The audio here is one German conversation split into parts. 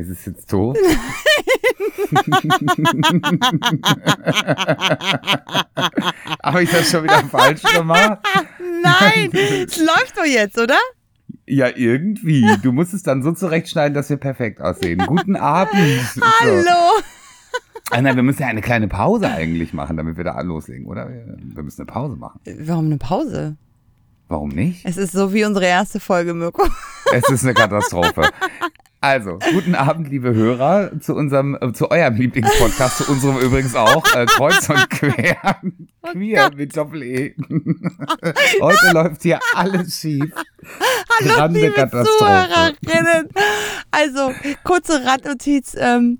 Ist es jetzt doof? Habe ich das schon wieder falsch gemacht? Nein, es läuft doch jetzt, oder? Ja, irgendwie. Du musst es dann so zurechtschneiden, dass wir perfekt aussehen. Guten Abend. Hallo. So. Ah, nein, wir müssen ja eine kleine Pause eigentlich machen, damit wir da loslegen, oder? Wir müssen eine Pause machen. Warum eine Pause? Warum nicht? Es ist so wie unsere erste Folge, Mirko. Es ist eine Katastrophe. Also, guten Abend, liebe Hörer, zu unserem, äh, zu eurem Lieblingspodcast, zu unserem übrigens auch, äh, Kreuz und Quer, Oh Queer mit Doppel-E. Heute läuft hier alles schief. Hallo, Grande liebe. Zuhörerinnen. Also, kurze Randnotiz. Ähm,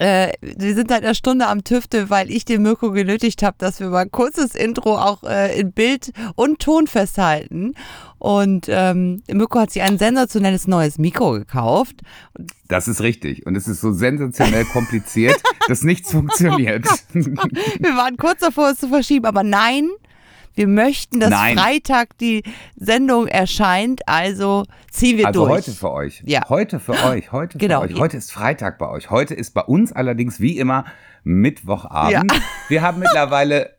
äh, wir sind seit einer Stunde am Tüfte, weil ich den Mirko genötigt habe, dass wir mal ein kurzes Intro auch äh, in Bild und Ton festhalten. Und ähm, Mirko hat sich ein sensationelles neues Mikro gekauft. Das ist richtig. Und es ist so sensationell kompliziert, dass nichts funktioniert. Wir waren kurz davor, es zu verschieben, aber nein, wir möchten, dass Nein. Freitag die Sendung erscheint, also ziehen wir Also durch. heute für euch. Ja. Heute für euch. Heute Genau. für euch. Heute ist Freitag bei euch. Heute ist bei uns allerdings wie immer Mittwochabend. Ja. Wir haben mittlerweile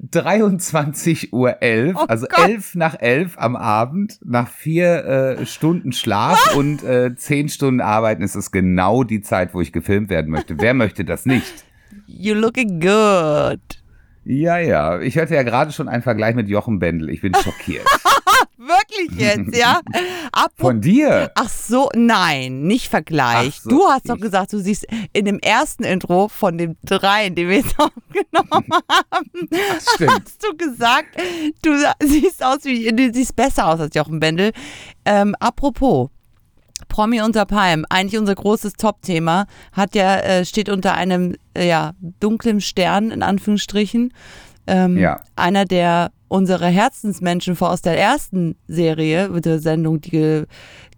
23.11 Uhr, Oh also Gott. 11 nach 11 am Abend. Nach vier äh, Stunden Schlaf und äh, zehn Stunden Arbeiten ist es genau die Zeit, wo ich gefilmt werden möchte. Wer möchte das nicht? You looking good. Ja, ja. Ich hörte ja gerade schon einen Vergleich mit Jochen Bendel. Ich bin schockiert. Wirklich jetzt, ja? Apropos Von dir? Ach so, nein, nicht Vergleich. So, du hast doch gesagt, du siehst in dem ersten Intro von den dreien, die wir jetzt aufgenommen haben, hast du gesagt, du siehst aus wie, du siehst besser aus als Jochen Bendel. Ähm, apropos, Promi unter Palm, eigentlich unser großes Top-Thema, hat ja, äh, steht unter einem, äh, ja, dunklen Stern, in Anführungsstrichen. Ähm, Ja. Einer der unsere Herzensmenschen vor aus der ersten Serie, mit der Sendung, die ge,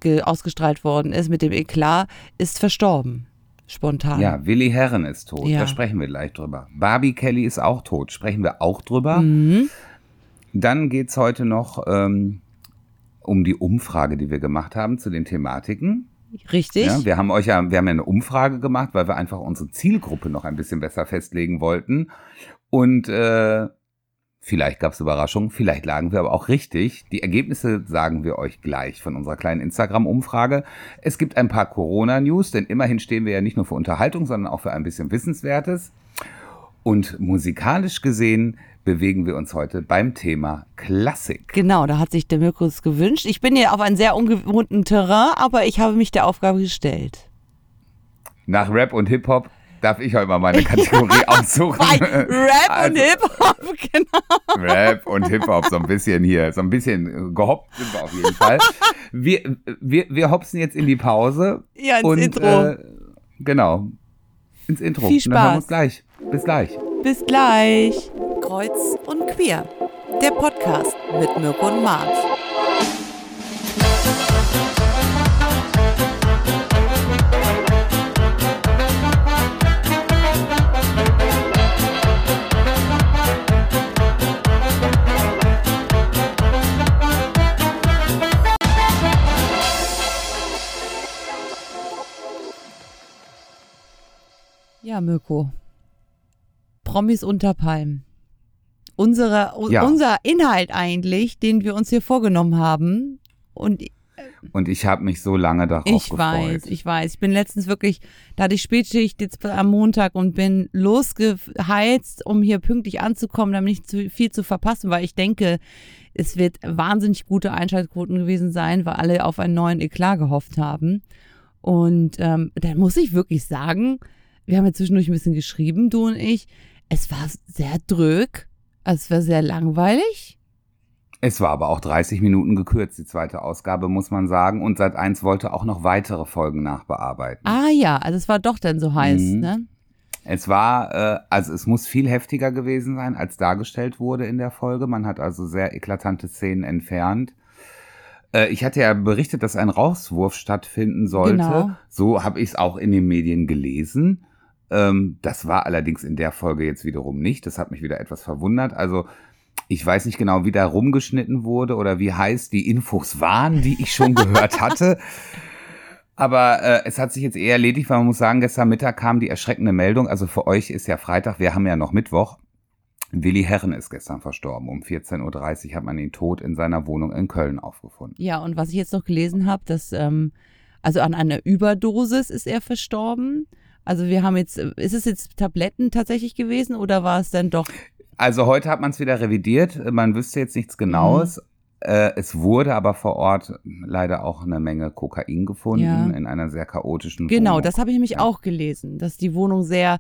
ge, ausgestrahlt worden ist, mit dem Eklat, ist verstorben. Spontan. Ja, Willi Herren ist tot. Ja. Da sprechen wir gleich drüber. Barbie Kelly ist auch tot. Sprechen wir auch drüber. Mhm. Dann geht's heute noch ähm, um die Umfrage, die wir gemacht haben zu den Thematiken. Richtig? Ja, wir haben euch ja, wir haben ja eine Umfrage gemacht, weil wir einfach unsere Zielgruppe noch ein bisschen besser festlegen wollten. Und äh, vielleicht gab's Überraschungen, vielleicht lagen wir aber auch richtig. Die Ergebnisse sagen wir euch gleich von unserer kleinen Instagram-Umfrage. Es gibt ein paar Corona-News, denn immerhin stehen wir ja nicht nur für Unterhaltung, sondern auch für ein bisschen Wissenswertes. Und musikalisch gesehen bewegen wir uns heute beim Thema Klassik. Genau, da hat sich der Mirko es gewünscht. Ich bin hier auf einem sehr ungewohnten Terrain, aber ich habe mich der Aufgabe gestellt. Nach Rap und Hip-Hop darf ich heute mal meine Kategorie aussuchen. Bei Rap Also- und Hip-Hop, genau. Rap und Hip-Hop, so ein bisschen hier, so ein bisschen gehoppt sind wir auf jeden Fall. Wir, wir, wir hopsen jetzt in die Pause. Ja, ins und, Intro. Äh, genau, ins Intro. Viel Und Dann hören wir Spaß. uns gleich. Bis gleich. Bis gleich. Kreuz und Queer, der Podcast mit Mirko und Mars. Ja, Mirko. Promis unter Palmen. Unsere, Ja. Unser Inhalt eigentlich, den wir uns hier vorgenommen haben. Und Und ich habe mich so lange darauf ich gefreut. weiß, ich weiß. Ich bin letztens wirklich, da hatte ich Spätschicht jetzt am Montag und bin losgeheizt, um hier pünktlich anzukommen, damit nicht zu viel zu verpassen, weil ich denke, es wird wahnsinnig gute Einschaltquoten gewesen sein, weil alle auf einen neuen Eklat gehofft haben. Und ähm, da muss ich wirklich sagen, wir haben ja zwischendurch ein bisschen geschrieben, du und ich. Es war sehr drög, also es war sehr langweilig. Es war aber auch 30 Minuten gekürzt, die zweite Ausgabe, muss man sagen. Und Sat 1 wollte auch noch weitere Folgen nachbearbeiten. Ah ja, also es war doch dann so heiß, Mhm. ne? Es war, äh, also es muss viel heftiger gewesen sein, als dargestellt wurde in der Folge. Man hat also sehr eklatante Szenen entfernt. Äh, ich hatte ja berichtet, dass ein Rauswurf stattfinden sollte. Genau. So habe ich es auch in den Medien gelesen. Ähm, das war allerdings in der Folge jetzt wiederum nicht. Das hat mich wieder etwas verwundert. Also ich weiß nicht genau, wie da rumgeschnitten wurde oder wie heiß die Infos waren, die ich schon gehört hatte. Aber äh, es hat sich jetzt eher erledigt, weil man muss sagen, gestern Mittag kam die erschreckende Meldung. Also für euch ist ja Freitag, wir haben ja noch Mittwoch. Willi Herren ist gestern verstorben. Um 14.30 Uhr hat man ihn tot in seiner Wohnung in Köln aufgefunden. Ja, und was ich jetzt noch gelesen habe, dass, ähm, also an einer Überdosis ist er verstorben. Also wir haben jetzt, ist es jetzt Tabletten tatsächlich gewesen oder war es dann doch? Also heute hat man es wieder revidiert. Man wüsste jetzt nichts Genaues. Mhm. Äh, es wurde aber vor Ort leider auch eine Menge Kokain gefunden ja. in einer sehr chaotischen genau, Wohnung. Genau, das habe ich nämlich ja. auch gelesen, dass die Wohnung sehr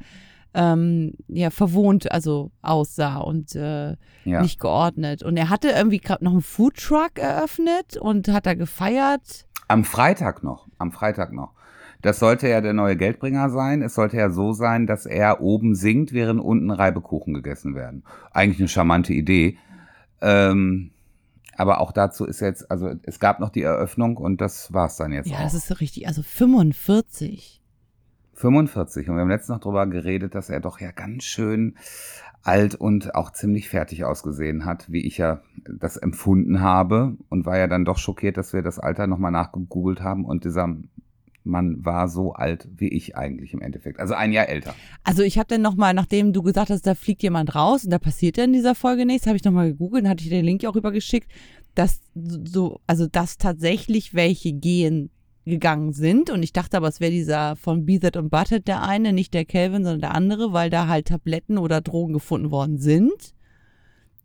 ähm, ja, verwohnt also aussah und äh, ja. nicht geordnet. Und er hatte irgendwie gerade noch einen Foodtruck eröffnet und hat da gefeiert. Am Freitag noch, am Freitag noch. Das sollte ja der neue Geldbringer sein. Es sollte ja so sein, dass er oben singt, während unten Reibekuchen gegessen werden. Eigentlich eine charmante Idee. Ähm, aber auch dazu ist jetzt, also es gab noch die Eröffnung und das war es dann jetzt. Ja, auch. das ist so richtig. Also 45. 45. Und wir haben letztens noch darüber geredet, dass er doch ja ganz schön alt und auch ziemlich fertig ausgesehen hat, wie ich ja das empfunden habe und war ja dann doch schockiert, dass wir das Alter nochmal nachgegoogelt haben und dieser man war so alt wie ich eigentlich im Endeffekt. Also ein Jahr älter. Also ich habe dann nochmal, nachdem du gesagt hast, da fliegt jemand raus und da passiert ja in dieser Folge nichts, habe ich nochmal gegoogelt und hatte ich den Link auch rübergeschickt, dass so, also dass tatsächlich welche gehen gegangen sind und ich dachte aber, es wäre dieser von Beathed und Butted der eine, nicht der Kelvin, sondern der andere, weil da halt Tabletten oder Drogen gefunden worden sind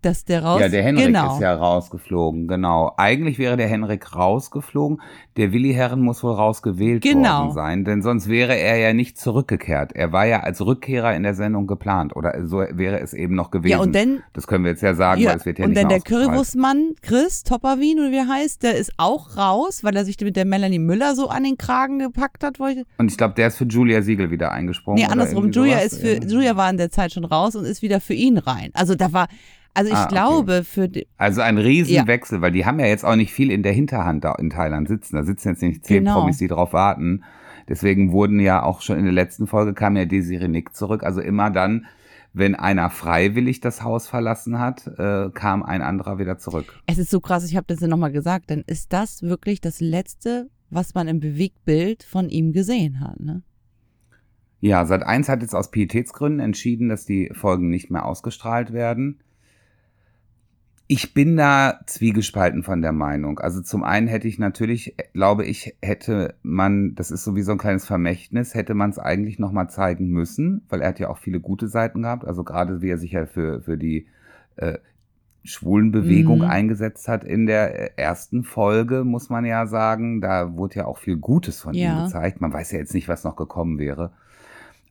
dass der raus. Ja, der Henrik genau. ist ja rausgeflogen, genau. Eigentlich wäre der Henrik rausgeflogen. Der Willi Herren muss wohl rausgewählt genau. worden sein, denn sonst wäre er ja nicht zurückgekehrt. Er war ja als Rückkehrer in der Sendung geplant oder so wäre es eben noch gewesen. Ja, und dann, das können wir jetzt ja sagen, ja, weil es wird ja und nicht Und dann der Currywurstmann, Chris Topperwien oder wie er heißt, der ist auch raus, weil er sich mit der Melanie Müller so an den Kragen gepackt hat. und ich glaube, der ist für Julia Siegel wieder eingesprungen. Nee, andersrum. Julia ist für, Julia war in der Zeit schon raus und ist wieder für ihn rein. Also da war, also ich ah, glaube für die, Also ein Riesenwechsel, ja. weil die haben ja jetzt auch nicht viel in der Hinterhand da in Thailand sitzen. Da sitzen jetzt nicht zehn genau. Promis, die drauf warten. Deswegen wurden ja auch schon in der letzten Folge kam ja Desiree Nick zurück. Also immer dann, wenn einer freiwillig das Haus verlassen hat, äh, kam ein anderer wieder zurück. Es ist so krass, ich habe das ja nochmal gesagt, dann ist das wirklich das Letzte, was man im Bewegtbild von ihm gesehen hat, ne? Ja, seit eins hat jetzt aus Pietätsgründen entschieden, dass die Folgen nicht mehr ausgestrahlt werden. Ich bin da zwiegespalten von der Meinung. Also zum einen hätte ich natürlich, glaube ich, hätte man, das ist so wie so ein kleines Vermächtnis, hätte man es eigentlich nochmal zeigen müssen, weil er hat ja auch viele gute Seiten gehabt. Also gerade wie er sich ja für, für die äh, Schwulenbewegung mhm. eingesetzt hat in der äh, ersten Folge, muss man ja sagen. Da wurde ja auch viel Gutes von ja. ihm gezeigt. Man weiß ja jetzt nicht, was noch gekommen wäre.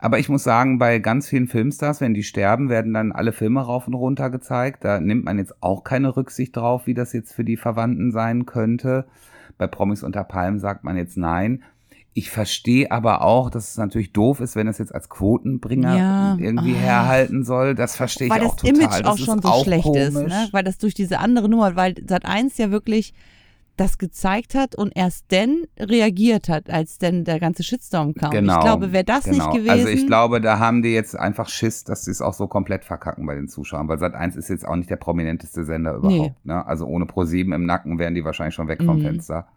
Aber ich muss sagen, bei ganz vielen Filmstars, wenn die sterben, werden dann alle Filme rauf und runter gezeigt. Da nimmt man jetzt auch keine Rücksicht drauf, wie das jetzt für die Verwandten sein könnte. Bei Promis unter Palmen sagt man jetzt nein. Ich verstehe aber auch, dass es natürlich doof ist, wenn es jetzt als Quotenbringer ja. irgendwie oh. herhalten soll. Das verstehe ich auch total. Weil das Image auch schon so schlecht komisch. ist, ne? Weil das durch diese andere Nummer, weil Sat 1 ja wirklich das gezeigt hat und erst dann reagiert hat, als denn der ganze Shitstorm kam. Genau, ich glaube, wäre das genau. nicht gewesen. Also ich glaube, da haben die jetzt einfach Schiss, dass sie es auch so komplett verkacken bei den Zuschauern, weil Sat1 ist jetzt auch nicht der prominenteste Sender überhaupt. Nee. Ne? Also ohne Pro7 im Nacken wären die wahrscheinlich schon weg vom mhm. Fenster.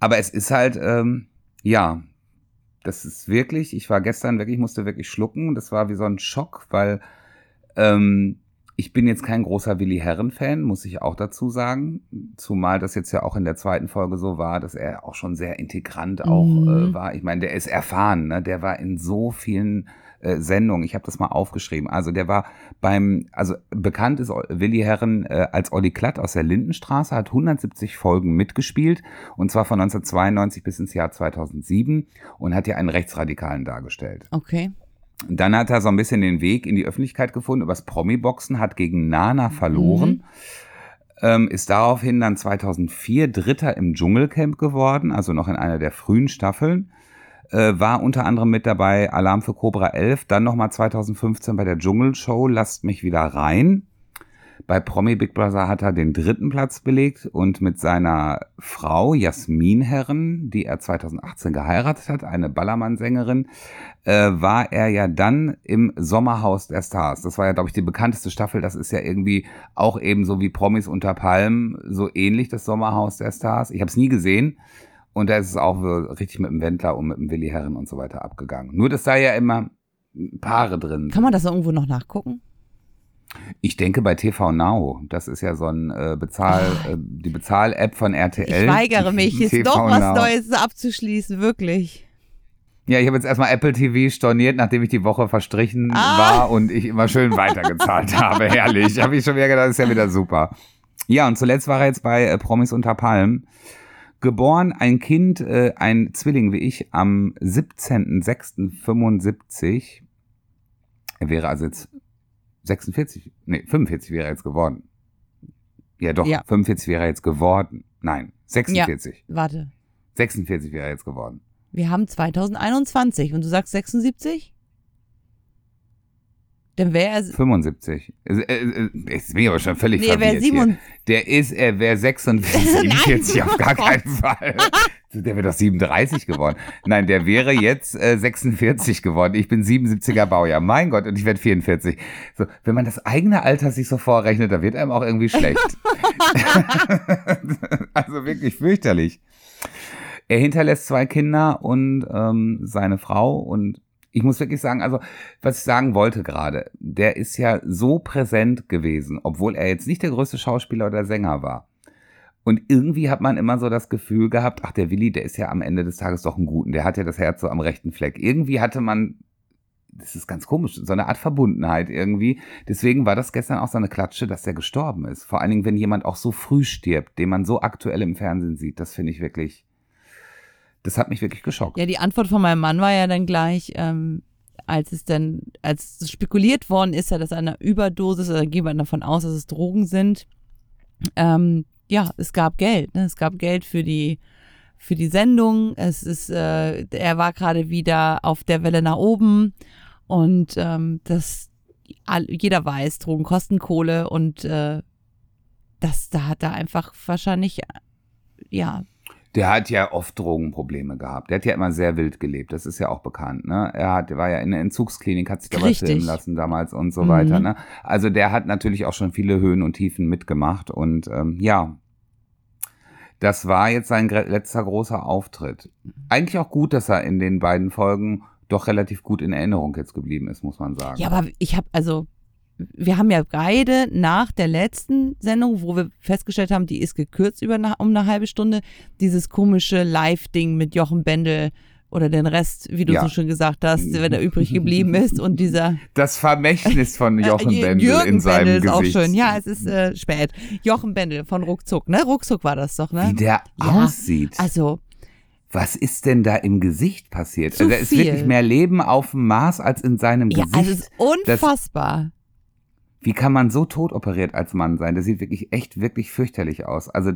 Aber es ist halt, ähm, ja, das ist wirklich, ich war gestern wirklich, musste wirklich schlucken. Das war wie so ein Schock, weil ähm, ich bin jetzt kein großer Willi Herren-Fan, muss ich auch dazu sagen. Zumal das jetzt ja auch in der zweiten Folge so war, dass er auch schon sehr integrant auch mhm. äh, war. Ich meine, der ist erfahren, ne? der war in so vielen äh, Sendungen. Ich habe das mal aufgeschrieben. Also der war beim, also bekannt ist Willi Herren äh, als Olli Klatt aus der Lindenstraße, hat 170 Folgen mitgespielt und zwar von 1992 bis ins Jahr 2007 und hat ja einen Rechtsradikalen dargestellt. Okay. Dann hat er so ein bisschen den Weg in die Öffentlichkeit gefunden übers Promi-Boxen, hat gegen Nana verloren. Mhm. Ähm, ist daraufhin dann 2004 Dritter im Dschungelcamp geworden, also noch in einer der frühen Staffeln. Äh, war unter anderem mit dabei Alarm für Cobra 11, dann nochmal 2015 bei der Dschungelshow Lasst mich wieder rein. Bei Promi Big Brother hat er den dritten Platz belegt und mit seiner Frau Jasmin Herren, die er 2018 geheiratet hat, eine Ballermann-Sängerin, äh, war er ja dann im Sommerhaus der Stars. Das war ja, glaube ich, die bekannteste Staffel. Das ist ja irgendwie auch eben so wie Promis unter Palmen, so ähnlich das Sommerhaus der Stars. Ich habe es nie gesehen Und da ist es auch richtig mit dem Wendler und mit dem Willi Herren und so weiter abgegangen. Nur, dass da ja immer Paare drin Kann man das irgendwo noch nachgucken? Ich denke bei TV Now, das ist ja so ein äh, Bezahl, äh, die Bezahl-App von RTL. Ich weigere mich, jetzt TV doch was Now. Neues abzuschließen, wirklich. Ja, ich habe jetzt erstmal Apple TV storniert, nachdem ich die Woche verstrichen Ah. war und ich immer schön weitergezahlt habe. Herrlich. Habe ich schon wieder gedacht, das ist ja wieder super. Ja, und zuletzt war er jetzt bei äh, Promis unter Palmen. Geboren ein Kind, äh, ein Zwilling wie ich, am 17.06.75. Er wäre also jetzt 46, nee, 45 wäre jetzt geworden. Ja, doch, Ja. 45 wäre jetzt geworden. Nein, 46. Warte, 46 wäre jetzt geworden. wir haben 2021 und du sagst 76? Dann wäre er. 75. Äh, äh, Jetzt bin ich aber schon völlig Nee, er verwirrt hier. 47. Der ist, er wäre 46, 47 auf gar keinen Fall. Der wäre doch 37 geworden. Nein, der wäre jetzt äh, 46 geworden. Ich bin 77er Baujahr. Mein Gott, und ich werde 44. So, wenn man das eigene Alter sich so vorrechnet, da wird einem auch irgendwie schlecht. also wirklich fürchterlich. Er hinterlässt zwei Kinder und ähm, seine Frau und ich muss wirklich sagen, also was ich sagen wollte gerade, der ist ja so präsent gewesen, obwohl er jetzt nicht der größte Schauspieler oder Sänger war. Und irgendwie hat man immer so das Gefühl gehabt, ach, der Willi, der ist ja am Ende des Tages doch ein Guten, der hat ja das Herz so am rechten Fleck. Irgendwie hatte man, das ist ganz komisch, so eine Art Verbundenheit irgendwie. Deswegen war das gestern auch so eine Klatsche, dass der gestorben ist. Vor allen Dingen, wenn jemand auch so früh stirbt, den man so aktuell im Fernsehen sieht, das finde ich wirklich, das hat mich wirklich geschockt. Ja, die Antwort von meinem Mann war ja dann gleich, ähm, als es dann, als spekuliert worden ist, ja, dass eine Überdosis, oder geht man davon aus, dass es Drogen sind. Ähm, ja, es gab Geld, ne? Es gab Geld für die für die Sendung. Es ist, äh, er war gerade wieder auf der Welle nach oben und ähm, das jeder weiß, Drogen kosten Kohle und äh, das da hat er einfach wahrscheinlich ja Der hat ja oft Drogenprobleme gehabt. Der hat ja immer sehr wild gelebt. Das ist ja auch bekannt. Ne? Er hat, war ja in der Entzugsklinik, hat sich dabei filmen lassen damals und so Mhm. weiter. Ne? Also der hat natürlich auch schon viele Höhen und Tiefen mitgemacht. Und ähm, ja, das war jetzt sein letzter großer Auftritt. Eigentlich auch gut, dass er in den beiden Folgen doch relativ gut in Erinnerung jetzt geblieben ist, muss man sagen. Ja, aber ich habe, also, wir haben ja beide nach der letzten Sendung, wo wir festgestellt haben, die ist gekürzt über eine, um eine halbe Stunde, dieses komische Live-Ding mit Jochen Bendel oder den Rest, wie du Ja. so schön gesagt hast, wenn er übrig geblieben ist und dieser Das Vermächtnis von Jochen Äh, Bendel Jürgen in seinem Bendel ist auch Gesicht. schön. Ja, es ist äh, spät. Jochen Bendel von Ruckzuck, ne? Ruckzuck war das doch, ne? Wie der Ja, aussieht. Also, Was ist denn da im Gesicht passiert? Zu also da ist viel. wirklich mehr Leben auf dem Mars als in seinem ja, Gesicht. also es ist unfassbar. Wie kann man so tot operiert als Mann sein? Das sieht wirklich echt, wirklich fürchterlich aus. Also,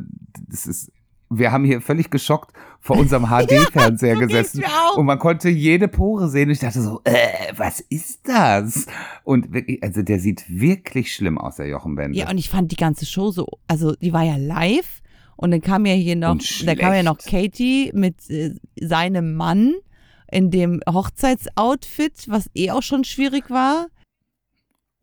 das ist. Wir haben hier völlig geschockt vor unserem HD-Fernseher geht's gesessen. Und man konnte jede Pore sehen. Und ich dachte so, äh, was ist das? Und wirklich, also der sieht wirklich schlimm aus, der Jochen Bendel. Ja, und ich fand die ganze Show so, also die war ja live und dann kam ja hier noch, da kam ja noch. Katie mit äh, seinem Mann in dem Hochzeitsoutfit, was eh auch schon schwierig war.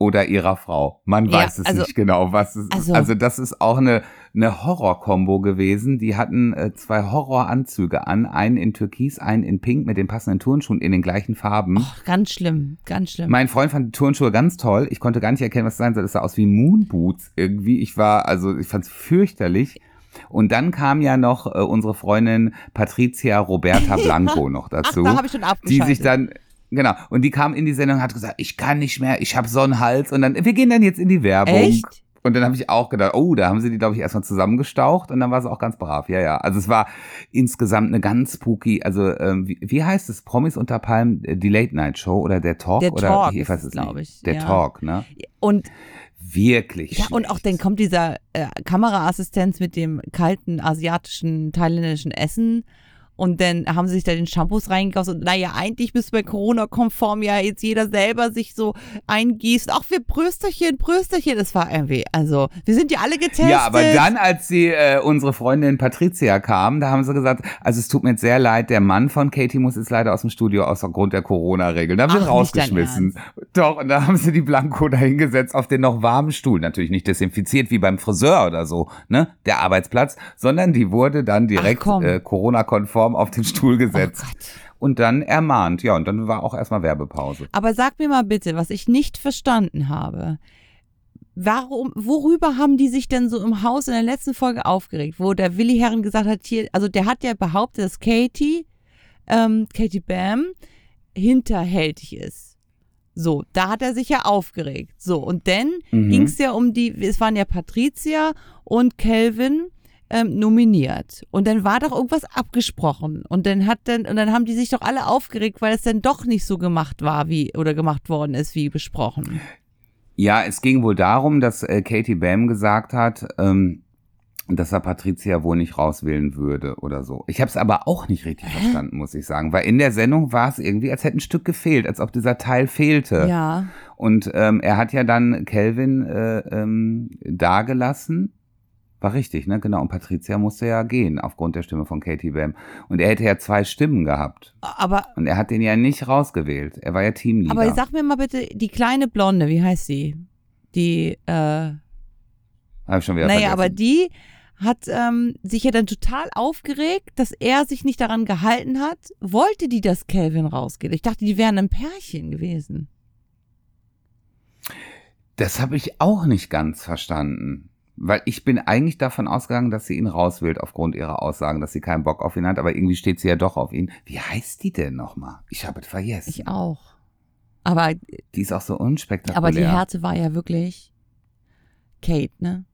Oder ihrer Frau. Man Ja, weiß es also- nicht genau, was es ist. also- Also das ist auch eine, eine Horror-Kombo gewesen. Die hatten äh, zwei Horroranzüge an, einen in Türkis, einen in Pink mit den passenden Turnschuhen in den gleichen Farben. Och, ganz schlimm, ganz schlimm. Mein Freund fand die Turnschuhe ganz toll. Ich konnte gar nicht erkennen, was es sein soll. Es sah aus wie Moonboots irgendwie. Ich war, also ich fand es fürchterlich. Und dann kam ja noch äh, unsere Freundin Patricia Roberta Blanco noch Ach, dazu. da habe ich schon die sich dann, genau, und die kam in die Sendung und hat gesagt, ich kann nicht mehr, ich habe so einen Hals. Und dann, wir gehen dann jetzt in die Werbung. Echt? Und dann habe ich auch gedacht, oh, da haben sie die, glaube ich, erstmal zusammengestaucht und dann war sie auch ganz brav. Ja, ja. Also es war insgesamt eine ganz spooky, also ähm, wie, wie heißt es? Promis unter Palmen, äh, die Late Night Show oder der Talk? Der oder Talk ich weiß es, es glaub nicht. ich, Der ja. Talk, ne? Und Wirklich. ja, und auch dann schlecht. kommt dieser äh, Kameraassistenz mit dem kalten asiatischen, thailändischen Essen Und dann haben sie sich da den Shampoos reingekauft und naja, eigentlich müsste bei Corona-konform ja jetzt jeder selber sich so eingießen. Ach, wir Brösterchen, Brösterchen. Das war irgendwie, also, wir sind ja alle getestet. Ja, aber dann, als sie, äh, unsere Freundin Patricia kam, da haben sie gesagt, also es tut mir jetzt sehr leid, der Mann von Katie muss jetzt leider aus dem Studio aus Grund der Corona-Regeln. Da haben sie rausgeschmissen. Doch, und da haben sie die Blanco da hingesetzt auf den noch warmen Stuhl. Natürlich nicht desinfiziert wie beim Friseur oder so, ne, der Arbeitsplatz, sondern die wurde dann direkt äh, Corona-konform auf den Stuhl Oh gesetzt. Gott. und dann ermahnt. Ja, und dann war auch erstmal Werbepause. Aber sag mir mal bitte, was ich nicht verstanden habe. Warum, worüber haben die sich denn so im Haus in der letzten Folge aufgeregt, wo der Willi Herren gesagt hat, hier, also der hat ja behauptet, dass Katie, ähm, Katie Bam, hinterhältig ist. So, da hat er sich ja aufgeregt. So, und dann Mhm. ging es ja um die, es waren ja Patricia und Kelvin ähm, nominiert. Und dann war doch irgendwas abgesprochen. Und dann hat dann, und dann haben die sich doch alle aufgeregt, weil es dann doch nicht so gemacht war, wie, oder gemacht worden ist, wie besprochen. Ja, es ging wohl darum, dass äh, Katie Bam gesagt hat, ähm, dass er Patricia wohl nicht rauswählen würde oder so. Ich habe es aber auch nicht richtig verstanden, muss ich sagen, weil in der Sendung war es irgendwie, als hätte ein Stück gefehlt, als ob dieser Teil fehlte. Ja. Und ähm, er hat ja dann Kelvin äh, ähm, dagelassen. War richtig, ne? Genau. Und Patricia musste ja gehen aufgrund der Stimme von Katie Bam. Und er hätte ja zwei Stimmen gehabt. Aber, Und er hat den ja nicht rausgewählt. Er war ja Teamleader. aber sag mir mal bitte, die kleine Blonde, wie heißt sie? Die, äh, Hab ich schon wieder naja, vergessen. aber die hat ähm, sich ja dann total aufgeregt, dass er sich nicht daran gehalten hat. Wollte die, dass Calvin rausgeht? Ich dachte, die wären ein Pärchen gewesen. Das habe ich auch nicht ganz verstanden. Weil ich bin eigentlich davon ausgegangen, dass sie ihn rauswählt aufgrund ihrer Aussagen, dass sie keinen Bock auf ihn hat, aber irgendwie steht sie ja doch auf ihn. Wie heißt die denn nochmal? Ich habe es vergessen. Ich auch. Aber, die ist auch so unspektakulär. aber die Härte war ja wirklich Kate, ne?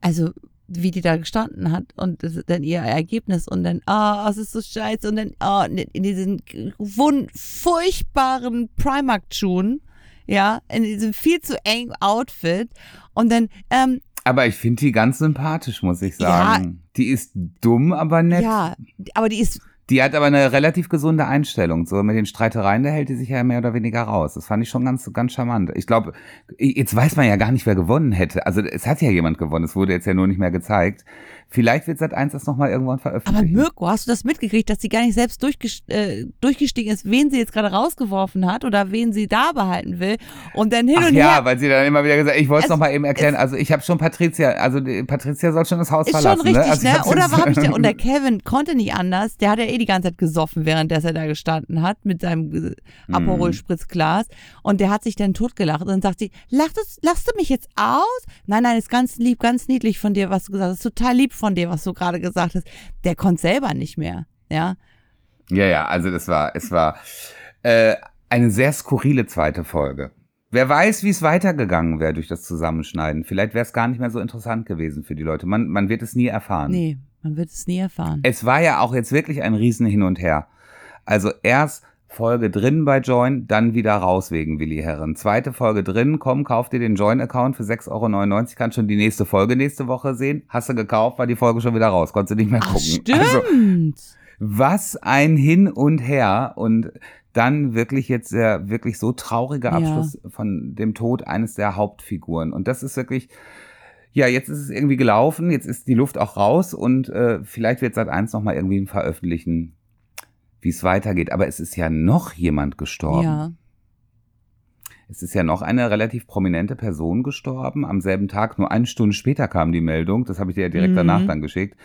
Also, wie die da gestanden hat und dann ihr Ergebnis und dann, ah, es ist so scheiße und dann, ah, in diesen wund furchtbaren Primark-Schuhen, ja, in diesem viel zu engen Outfit und dann, ähm, Aber ich finde die ganz sympathisch, muss ich Ja. sagen. Die ist dumm, aber nett. ja, aber die ist, Die hat aber eine relativ gesunde Einstellung. So mit den Streitereien, da hält die sich ja mehr oder weniger raus. Das fand ich schon ganz, ganz charmant. Ich glaube, jetzt weiß man ja gar nicht, wer gewonnen hätte. Also es hat ja jemand gewonnen. Es wurde jetzt ja nur nicht mehr gezeigt. Vielleicht wird Sat 1 das nochmal irgendwann aber veröffentlichen. Mirko, hast du das mitgekriegt, dass sie gar nicht selbst durchges äh, durchgestiegen ist, wen sie jetzt gerade rausgeworfen hat oder wen sie da behalten will und dann hin Ach und ja, her. weil sie dann immer wieder gesagt, ich wollte es Es- noch mal eben erklären. Also ich habe schon Patricia, also die, Patricia soll schon das Haus Ist schon verlassen. richtig, ne? Also ich ne? hab's Oder jetzt- war ich der, und der Kevin konnte nicht anders. Der hat ja eh die ganze Zeit gesoffen, während er da gestanden hat mit seinem äh, Mhm. Aperol-Spritzglas. Und der hat sich dann totgelacht. Und dann sagt sie, lachst du, lachst du mich jetzt aus? Nein, nein, ist ganz lieb, ganz niedlich von dir, was du gesagt hast. Ist total lieb von dir, was du gerade gesagt hast. Der konnte selber nicht mehr, ja. Ja, ja, also das war, es war äh, eine sehr skurrile zweite Folge. Wer weiß, wie es weitergegangen wäre durch das Zusammenschneiden. Vielleicht wäre es gar nicht mehr so interessant gewesen für die Leute. Man, man wird es nie erfahren. Nee, man wird es nie erfahren. Es war ja auch jetzt wirklich ein Riesen hin und her. Also erst Folge drin bei Join, dann wieder raus wegen Willi Herren. Zweite Folge drin, komm, kauf dir den Join-Account für 6,99 Euro, kannst schon die nächste Folge nächste Woche sehen. Hast du gekauft, war die Folge schon wieder raus, konntest du nicht mehr Ach, gucken. Also, stimmt. was ein Hin und Her und dann wirklich jetzt der wirklich so traurige Ja. Abschluss von dem Tod eines der Hauptfiguren. Und das ist wirklich, ja, jetzt ist es irgendwie gelaufen, jetzt ist die Luft auch raus und äh, vielleicht wird Sat 1 nochmal irgendwie veröffentlichen, wie es weitergeht. Aber es ist ja noch jemand gestorben. ja. Es ist ja noch eine relativ prominente Person gestorben. Am selben Tag, nur eine Stunde später kam die Meldung, das habe ich dir ja direkt Mhm. danach dann geschickt.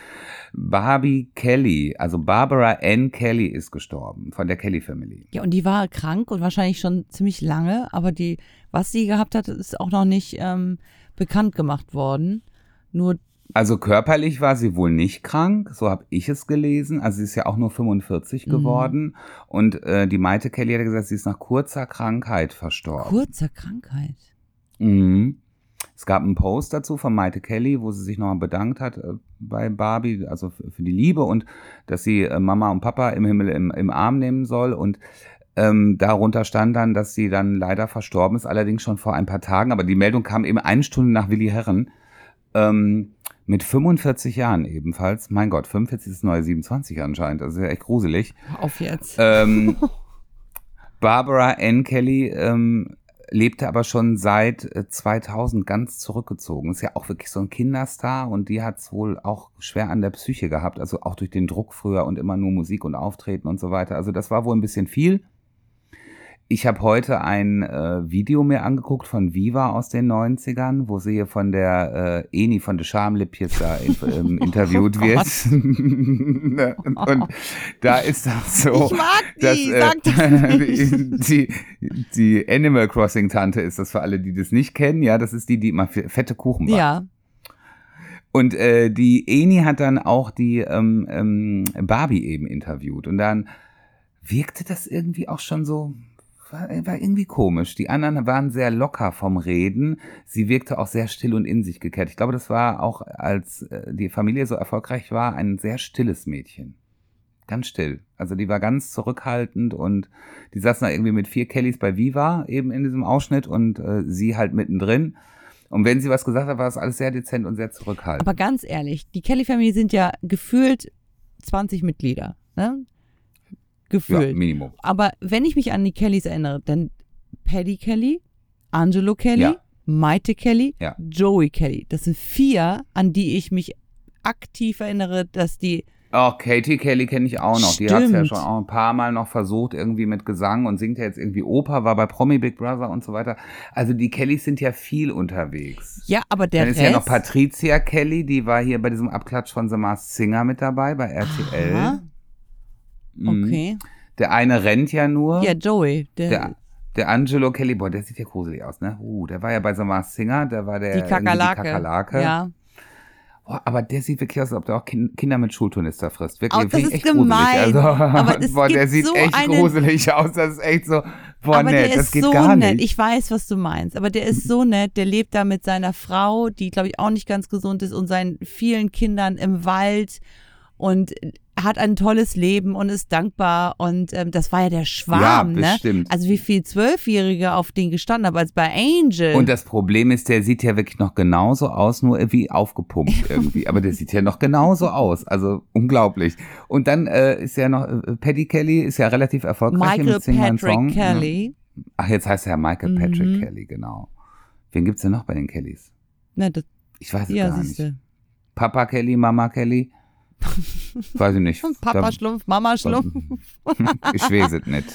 Barbie Kelly, also Barbara Ann Kelly ist gestorben von der Kelly Family. Ja, und die war krank und wahrscheinlich schon ziemlich lange, aber die, was sie gehabt hat, ist auch noch nicht ähm, bekannt gemacht worden. Nur, Also körperlich war sie wohl nicht krank, so habe ich es gelesen. Also sie ist ja auch nur 45 Mhm. geworden. Und äh, die Maite Kelly hat gesagt, sie ist nach kurzer Krankheit verstorben. kurzer Krankheit. Mhm. Es gab einen Post dazu von Maite Kelly, wo sie sich nochmal bedankt hat äh, bei Barbie, also für die Liebe und dass sie äh, Mama und Papa im Himmel im, im Arm nehmen soll. Und ähm, darunter stand dann, dass sie dann leider verstorben ist, allerdings schon vor ein paar Tagen. Aber die Meldung kam eben eine Stunde nach Willi Herren. Ähm, mit 45 Jahren ebenfalls. Mein Gott, 45 ist das neue 27 anscheinend. Das ist ja echt gruselig. Auf jetzt. Ähm, Barbara Ann Kelly ähm, lebte aber schon seit 2000 äh, ganz zurückgezogen. Ist ja auch wirklich so ein Kinderstar und die hat es wohl auch schwer an der Psyche gehabt. Also auch durch den Druck früher und immer nur Musik und Auftreten und so weiter. Also das war wohl ein bisschen viel. Ich habe heute ein äh, Video mir angeguckt von Viva aus den 90ern, wo sie hier von der äh, Eni von der Schamlippjes da ähm, interviewt oh wird. und, und, da ist das so. Ich mag die, dass, äh, sag das nicht. die, die Animal Crossing Tante ist das für alle, die das nicht kennen. Ja, das ist die, die immer fette Kuchen macht. Ja. Und äh, die Eni hat dann auch die ähm, ähm, Barbie eben interviewt. Und dann wirkte das irgendwie auch schon so war, war irgendwie komisch. Die anderen waren sehr locker vom Reden. Sie wirkte auch sehr still und in sich gekehrt. Ich glaube, das war auch, als äh, die Familie so erfolgreich war, ein sehr stilles Mädchen. Ganz still. Also die war ganz zurückhaltend und die saß da irgendwie mit vier Kellys bei Viva eben in diesem Ausschnitt und äh, sie halt mittendrin. Und wenn sie was gesagt hat, war es alles sehr dezent und sehr zurückhaltend. Aber ganz ehrlich, die Kelly-Familie sind ja gefühlt 20 Mitglieder. Ne? Gefühlt. Ja, Minimum. Aber wenn ich mich an die Kellys erinnere, dann Paddy Kelly, Angelo Kelly, ja. Maite Kelly, ja. Joey Kelly. Das sind vier, an die ich mich aktiv erinnere, dass die Oh, Katie Kelly kenne ich auch noch. Stimmt. Die hat es ja schon auch ein paar Mal noch versucht, irgendwie mit Gesang und singt ja jetzt irgendwie Oper, war bei Promi Big Brother und so weiter. Also die Kellys sind ja viel unterwegs. Ja, aber der Dann Rest... ist ja noch Patricia Kelly, die war hier bei diesem Abklatsch von The Masked Singer mit dabei, bei RTL. Aha. Mhm. Okay. Der eine rennt ja nur. Ja, Joey. Der, Der, der Angelo Kelly, boah, der sieht ja gruselig aus, ne? Uh, der war ja bei einem Singer, der war der die Kakerlake. Die Kakerlake. Ja. Boah, aber der sieht wirklich aus, als ob der auch Kin- Kinder mit Schulturnister frisst. Wirklich, Oh, das ist echt gemein. gruselig. Also, Aber es boah, der sieht so echt einen- gruselig aus. Das ist echt so, boah, aber der das ist geht so gar nett. nicht. Ich weiß, was du meinst. Aber der ist so nett. Der lebt da mit seiner Frau, die, glaube ich, auch nicht ganz gesund ist, und seinen vielen Kindern im Wald und hat ein tolles Leben und ist dankbar. Und ähm, das war ja der Schwarm, Ja, ne? bestimmt. Also wie viel Zwölfjährige auf den gestanden haben als bei Angel. Und das Problem ist, der sieht ja wirklich noch genauso aus, nur wie aufgepumpt irgendwie. Aber der sieht ja noch genauso aus. Also unglaublich. Und dann äh, ist ja noch, äh, Paddy Kelly ist ja relativ erfolgreich Michael Sing Mein Song. Patrick Kelly. Ach, jetzt heißt er ja Michael Patrick Mhm. Kelly, genau. Wen gibt's denn noch bei den Kellys? Ne, das, Ich weiß es ja, gar siehst nicht. Papa Kelly, Mama Kelly? Weiß ich nicht. Papa Da- Schlumpf, Mama Schlumpf. ich weiß es nicht.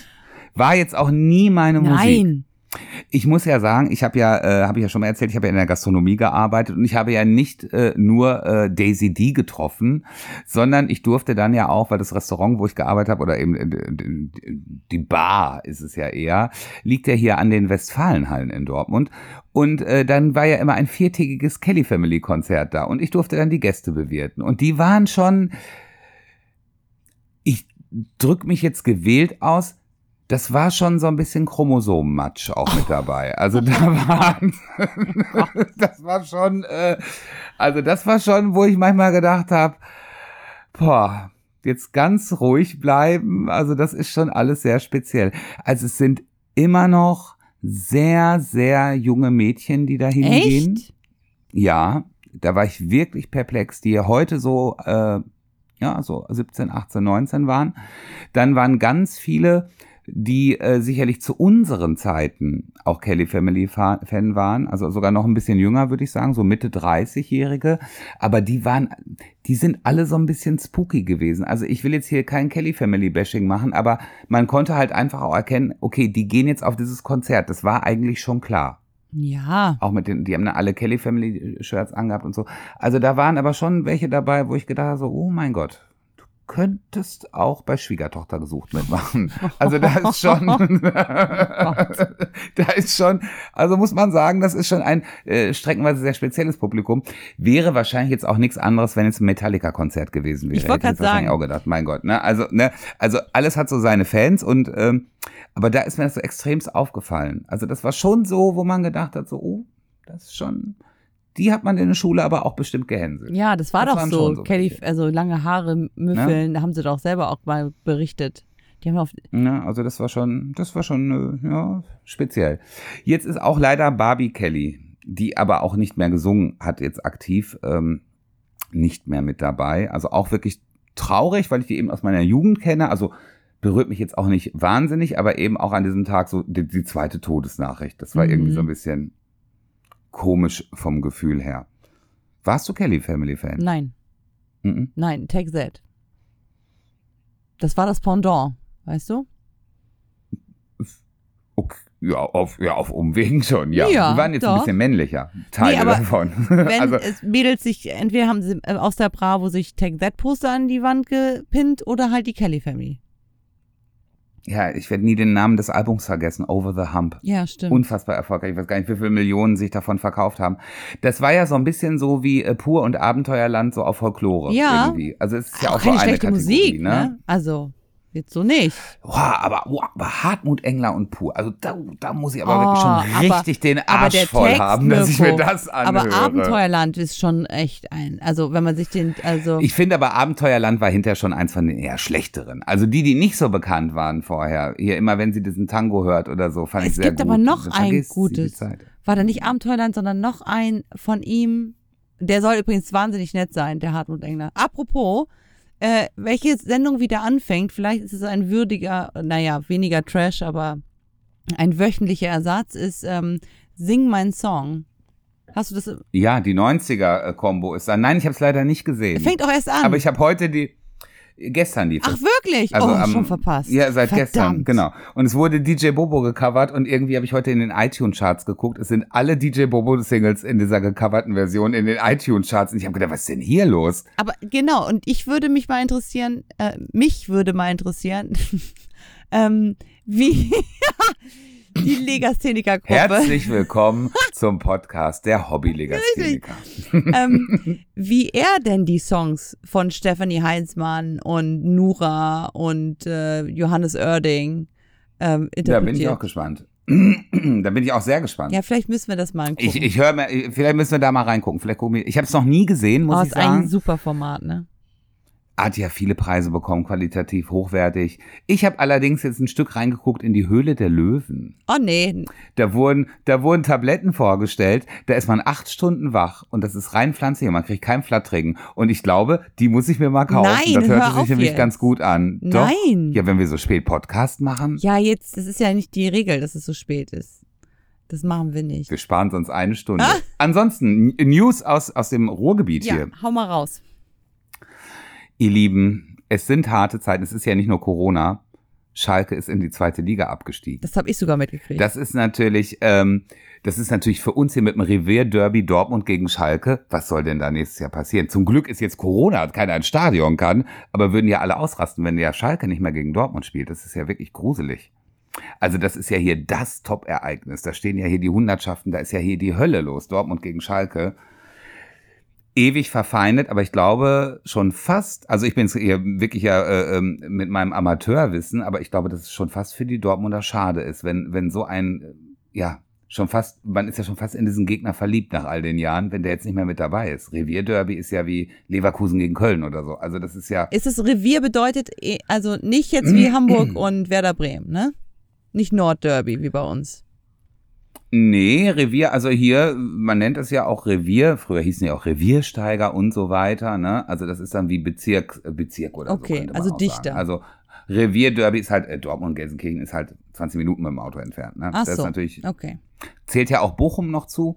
War jetzt auch nie meine Musik. Nein. Ich muss ja sagen, ich habe ja, äh, habe ich ja schon mal erzählt, ich habe ja in der Gastronomie gearbeitet und ich habe ja nicht äh, nur äh, Daisy D getroffen, sondern ich durfte dann ja auch, weil das Restaurant, wo ich gearbeitet habe, oder eben äh, die Bar ist es ja eher, liegt ja hier an den Westfalenhallen in Dortmund. Und äh, dann war ja immer ein viertägiges Kelly Family Konzert da und ich durfte dann die Gäste bewirten. Und die waren schon, ich drück mich jetzt gewählt aus, das war schon so ein bisschen Chromosomenmatsch auch mit dabei. Also da waren, das war schon, äh, also das war schon, wo ich manchmal gedacht habe, boah, jetzt ganz ruhig bleiben. Also das ist schon alles sehr speziell. Also es sind immer noch sehr, sehr junge Mädchen, die da hingehen. Echt? Ja, da war ich wirklich perplex, die heute so, äh, ja, so 17, 18, 19 waren. Dann waren ganz viele, die äh, sicherlich zu unseren Zeiten auch Kelly Family Fa- Fan waren, also sogar noch ein bisschen jünger, würde ich sagen, so Mitte 30-Jährige. Aber die waren, die sind alle so ein bisschen spooky gewesen. Also ich will jetzt hier kein Kelly Family Bashing machen, aber man konnte halt einfach auch erkennen, okay, die gehen jetzt auf dieses Konzert. Das war eigentlich schon klar. Ja. Auch mit den, die haben alle Kelly Family Shirts angehabt und so. Also da waren aber schon welche dabei, wo ich gedacht habe, so, oh mein Gott, könntest auch bei Schwiegertochter gesucht mitmachen. Also da ist schon, da ist schon, also muss man sagen, das ist schon ein äh, streckenweise sehr spezielles Publikum. Wäre wahrscheinlich jetzt auch nichts anderes, wenn es ein Metallica-Konzert gewesen wäre. Ich wollte wahrscheinlich sagen. auch gedacht, mein Gott, ne? Also, ne, also alles hat so seine Fans und ähm, aber da ist mir das so extremst aufgefallen. Also das war schon so, wo man gedacht hat, so, oh, das ist schon, die hat man in der Schule aber auch bestimmt gehänselt. Ja, das war Das doch so. so Kelly, also lange Haare, Müffeln, da haben sie doch selber auch mal berichtet. Die haben auf, Ja, also das war schon, das war schon, äh, ja, speziell. Jetzt ist auch leider Barbie Kelly die aber auch nicht mehr gesungen hat, jetzt aktiv, ähm, nicht mehr mit dabei. Also auch wirklich traurig, weil ich die eben aus meiner Jugend kenne. Also berührt mich jetzt auch nicht wahnsinnig, aber eben auch an diesem Tag so die, die zweite Todesnachricht. Das war Mhm. irgendwie so ein bisschen komisch vom Gefühl her. Warst du Kelly Family Fan? Nein, Mhm. nein, Take That. Das war das Pendant, weißt du? Okay. Ja, auf, ja, auf Umwegen schon, ja. Ja, Die waren jetzt ein doch. bisschen männlicher, Teile aber davon. Wenn also, es Mädels sich, entweder haben sie äh, aus der Bravo sich Take That Poster an die Wand gepinnt oder halt die Kelly Family. Ja, ich werde nie den Namen des Albums vergessen, Over the Hump. Ja, stimmt. Unfassbar erfolgreich. Ich weiß gar nicht, wie viele Millionen sich davon verkauft haben. Das war ja so ein bisschen so wie äh, Pur und Abenteuerland, so auf Folklore Ja. irgendwie. Also es ist ja auch, auch, so keine eine schlechte Kategorie, Musik, ne? ne? Also, jetzt so nicht. Boah, aber, boah, aber Hartmut Engler und Pur, also da, da muss ich aber Oh, wirklich schon aber- richtig den aber Arsch der voll Text, haben, dass ich mir das anhöre. Aber Abenteuerland ist schon echt ein, also wenn man sich den, also Ich finde aber Abenteuerland war hinterher schon eins von den eher schlechteren. Also die, die nicht so bekannt waren vorher. Hier immer, wenn sie diesen Tango hört oder so, fand Es ich sehr gibt gut. aber noch ein gutes. War da nicht Abenteuerland, sondern noch ein von ihm, der soll übrigens wahnsinnig nett sein, der Hartmut Engler. Apropos, äh, welche Sendung wieder anfängt, vielleicht ist es ein würdiger, naja, weniger Trash, aber ein wöchentlicher Ersatz ist ähm, Sing mein Song. Hast du das? Ja, die 90er-Kombo ist da. Nein, ich habe es leider nicht gesehen. Fängt auch erst an. aber ich habe heute die, gestern die Ach wirklich? Also oh, am- schon verpasst. Ja, seit Verdammt. gestern, genau. Und es wurde DJ Bobo gecovert und irgendwie habe ich heute in den iTunes-Charts geguckt. Es sind alle DJ Bobo-Singles in dieser gecoverten Version in den iTunes-Charts. Und ich habe gedacht, was ist denn hier los? Aber genau, und ich würde mich mal interessieren, äh, mich würde mal interessieren, ähm, wie die Legastheniker-Gruppe, Herzlich willkommen zum Podcast der Hobby-Legastheniker. ähm, wie er denn die Songs von Stephanie Heinzmann und Nura und äh, Johannes Oerding ähm, interpretiert. Da bin ich auch gespannt. da bin ich auch sehr gespannt. Ja, vielleicht müssen wir das mal angucken. Ich, ich höre mir, vielleicht müssen wir da mal reingucken. Vielleicht gucken wir, ich habe es noch nie gesehen, muss oh, ich ist ein sagen. super Format, ne? Hat ja viele Preise bekommen, qualitativ hochwertig. Ich habe allerdings jetzt ein Stück reingeguckt in die Höhle der Löwen. Oh nee, Da wurden, da wurden Tabletten vorgestellt, da ist man acht Stunden wach und das ist rein pflanzlich und man kriegt keinen Flattregen. Und ich glaube, die muss ich mir mal kaufen. Nein, das hört hör sich nämlich ganz gut an. Doch? Nein. Ja, wenn wir so spät Podcast machen, ja jetzt, das ist ja nicht die Regel, dass es so spät ist. Das machen wir nicht. wir sparen sonst eine Stunde. Ansonsten, N- News aus, aus dem Ruhrgebiet Ja, hier. hau mal raus. Ihr Lieben, es sind harte Zeiten. Es ist ja nicht nur Corona. Schalke ist in die zweite Liga abgestiegen. Das habe ich sogar mitgekriegt. Das ist natürlich, ähm, das ist natürlich für uns hier mit dem Revier-Derby Dortmund gegen Schalke. Was soll denn da nächstes Jahr passieren? Zum Glück ist jetzt Corona, dass keiner ins Stadion kann, aber würden ja alle ausrasten, wenn der Schalke nicht mehr gegen Dortmund spielt. Das ist ja wirklich gruselig. Also das ist ja hier das Top-Ereignis. Da stehen ja hier die Hundertschaften, da ist ja hier die Hölle los. Dortmund gegen Schalke. Ewig verfeindet, aber ich glaube schon fast, also ich bin hier wirklich ja äh, ähm, mit meinem Amateurwissen, aber ich glaube, dass es schon fast für die Dortmunder schade ist, wenn, wenn so ein, ja, schon fast, man ist ja schon fast in diesen Gegner verliebt nach all den Jahren, wenn der jetzt nicht mehr mit dabei ist. Revierderby ist ja wie Leverkusen gegen Köln oder so. Also das ist ja, Ist es Revier bedeutet, eh- also nicht jetzt wie Hamburg und Werder Bremen, ne? Nicht Nordderby wie bei uns. Nee, Revier, also hier, man nennt es ja auch Revier, früher hießen ja auch Reviersteiger und so weiter, ne? Also das ist dann wie Bezirk, Bezirk oder Okay, so. man also dichter. Sagen. Also Revierderby ist halt, äh, Dortmund und Gelsenkirchen ist halt 20 Minuten mit dem Auto entfernt, ne? Ach das so. ist natürlich, Okay. zählt ja auch Bochum noch zu.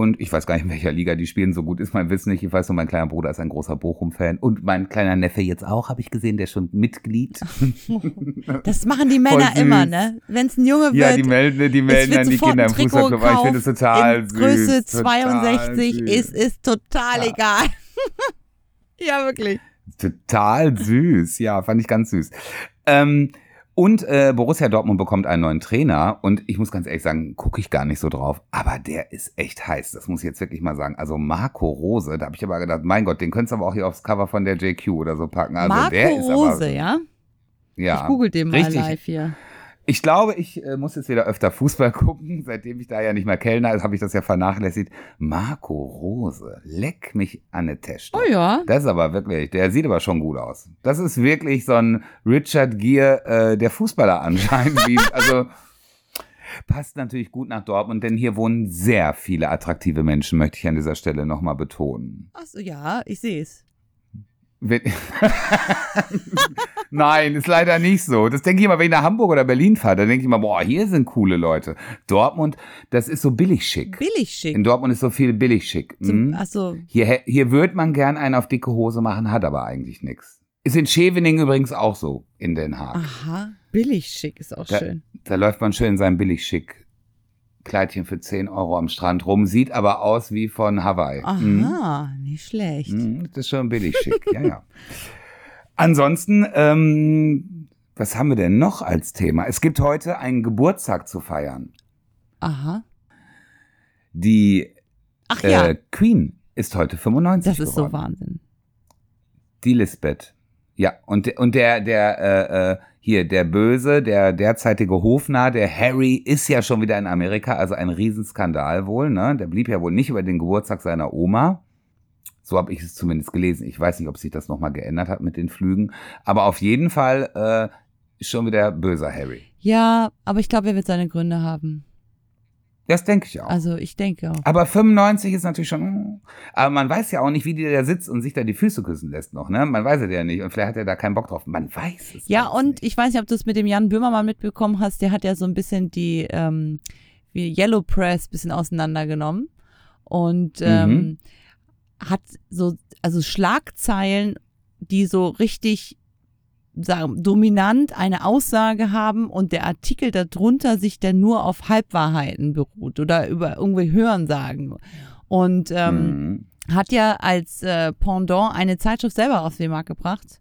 Und ich weiß gar nicht, in welcher Liga die spielen. So gut ist mein Wissen nicht. Ich weiß nur, mein kleiner Bruder ist ein großer Bochum-Fan. Und mein kleiner Neffe jetzt auch, habe ich gesehen, der ist schon Mitglied. Das machen die Männer immer, ne? Wenn es ein Junge Ja, wird, die melden, die melden dann die Kinder im Fußballclub. Ich finde es total süß. Größe total 62 süß. ist, ist total Ja. egal. ja, wirklich. Total süß, ja, fand ich ganz süß. Ähm, und äh, Borussia Dortmund bekommt einen neuen Trainer und ich muss ganz ehrlich sagen, gucke ich gar nicht so drauf, aber der ist echt heiß, das muss ich jetzt wirklich mal sagen. Also Marco Rose, da habe ich aber gedacht, mein Gott, den könntest du aber auch hier aufs Cover von der JQ oder so packen. Also Marco der ist Rose, aber, ja? ja. Ich google den mal richtig. live hier. Ich glaube, ich äh, muss jetzt wieder öfter Fußball gucken. Seitdem ich da ja nicht mehr Kellner ist, habe ich das ja vernachlässigt. Marco Rose, leck mich an eine Tasche. Oh ja. Das ist aber wirklich, der sieht aber schon gut aus. Das ist wirklich so ein Richard Gere äh, der Fußballer anscheinend. Wie, also Passt natürlich gut nach Dortmund, denn hier wohnen sehr viele attraktive Menschen, möchte ich an dieser Stelle nochmal betonen. Ach so, ja, ich sehe es. Nein, ist leider nicht so. Das denke ich immer, wenn ich nach Hamburg oder Berlin fahre. Da denke ich immer, boah, hier sind coole Leute. Dortmund, das ist so billig schick. Billig schick. In Dortmund ist so viel billig schick. Ach so, Hier, hier würde man gern einen auf dicke Hose machen, hat aber eigentlich nichts. Ist in Scheveningen übrigens auch so, in Den Haag. aha, billig schick ist auch Da- schön. Da läuft man schön in seinem billig schick Kleidchen für 10 Euro am Strand rum, sieht aber aus wie von Hawaii. Mhm. Aha, nicht schlecht. Mhm, Das ist schon billig schick, ja, ja. Ansonsten, ähm, was haben wir denn noch als Thema? Es gibt heute einen Geburtstag zu feiern. Aha. Die Ach ja, äh, Queen ist heute 95 das ist geworden. so Wahnsinn. Die Lisbeth. Ja, und, und der, der, äh, äh, hier, der Böse, der derzeitige Hofnarr, der Harry, ist ja schon wieder in Amerika, also ein Riesenskandal wohl, ne? Der blieb ja wohl nicht über den Geburtstag seiner Oma. So habe ich es zumindest gelesen. Ich weiß nicht, ob sich das nochmal geändert hat mit den Flügen. Aber auf jeden Fall äh, schon wieder böser Harry. Ja, aber ich glaube, er wird seine Gründe haben. Das denke ich auch. Also ich denke auch. aber 95 ist natürlich schon. Aber man weiß ja auch nicht, wie der da sitzt und sich da die Füße küssen lässt noch, ne? Man weiß es ja nicht. Und vielleicht hat er da keinen Bock drauf. Man weiß es. Ja, und nicht. ich weiß nicht, ob du es mit dem Jan Böhmermann mitbekommen hast. Der hat ja so ein bisschen die ähm, wie Yellow Press bisschen auseinandergenommen und ähm, Mhm. hat so also Schlagzeilen, die so richtig sagen, dominant eine Aussage haben und der Artikel darunter sich dann nur auf Halbwahrheiten beruht oder über irgendwie Hörensagen. Und ähm, Mhm. hat ja als äh, Pendant eine Zeitschrift selber auf den Markt gebracht,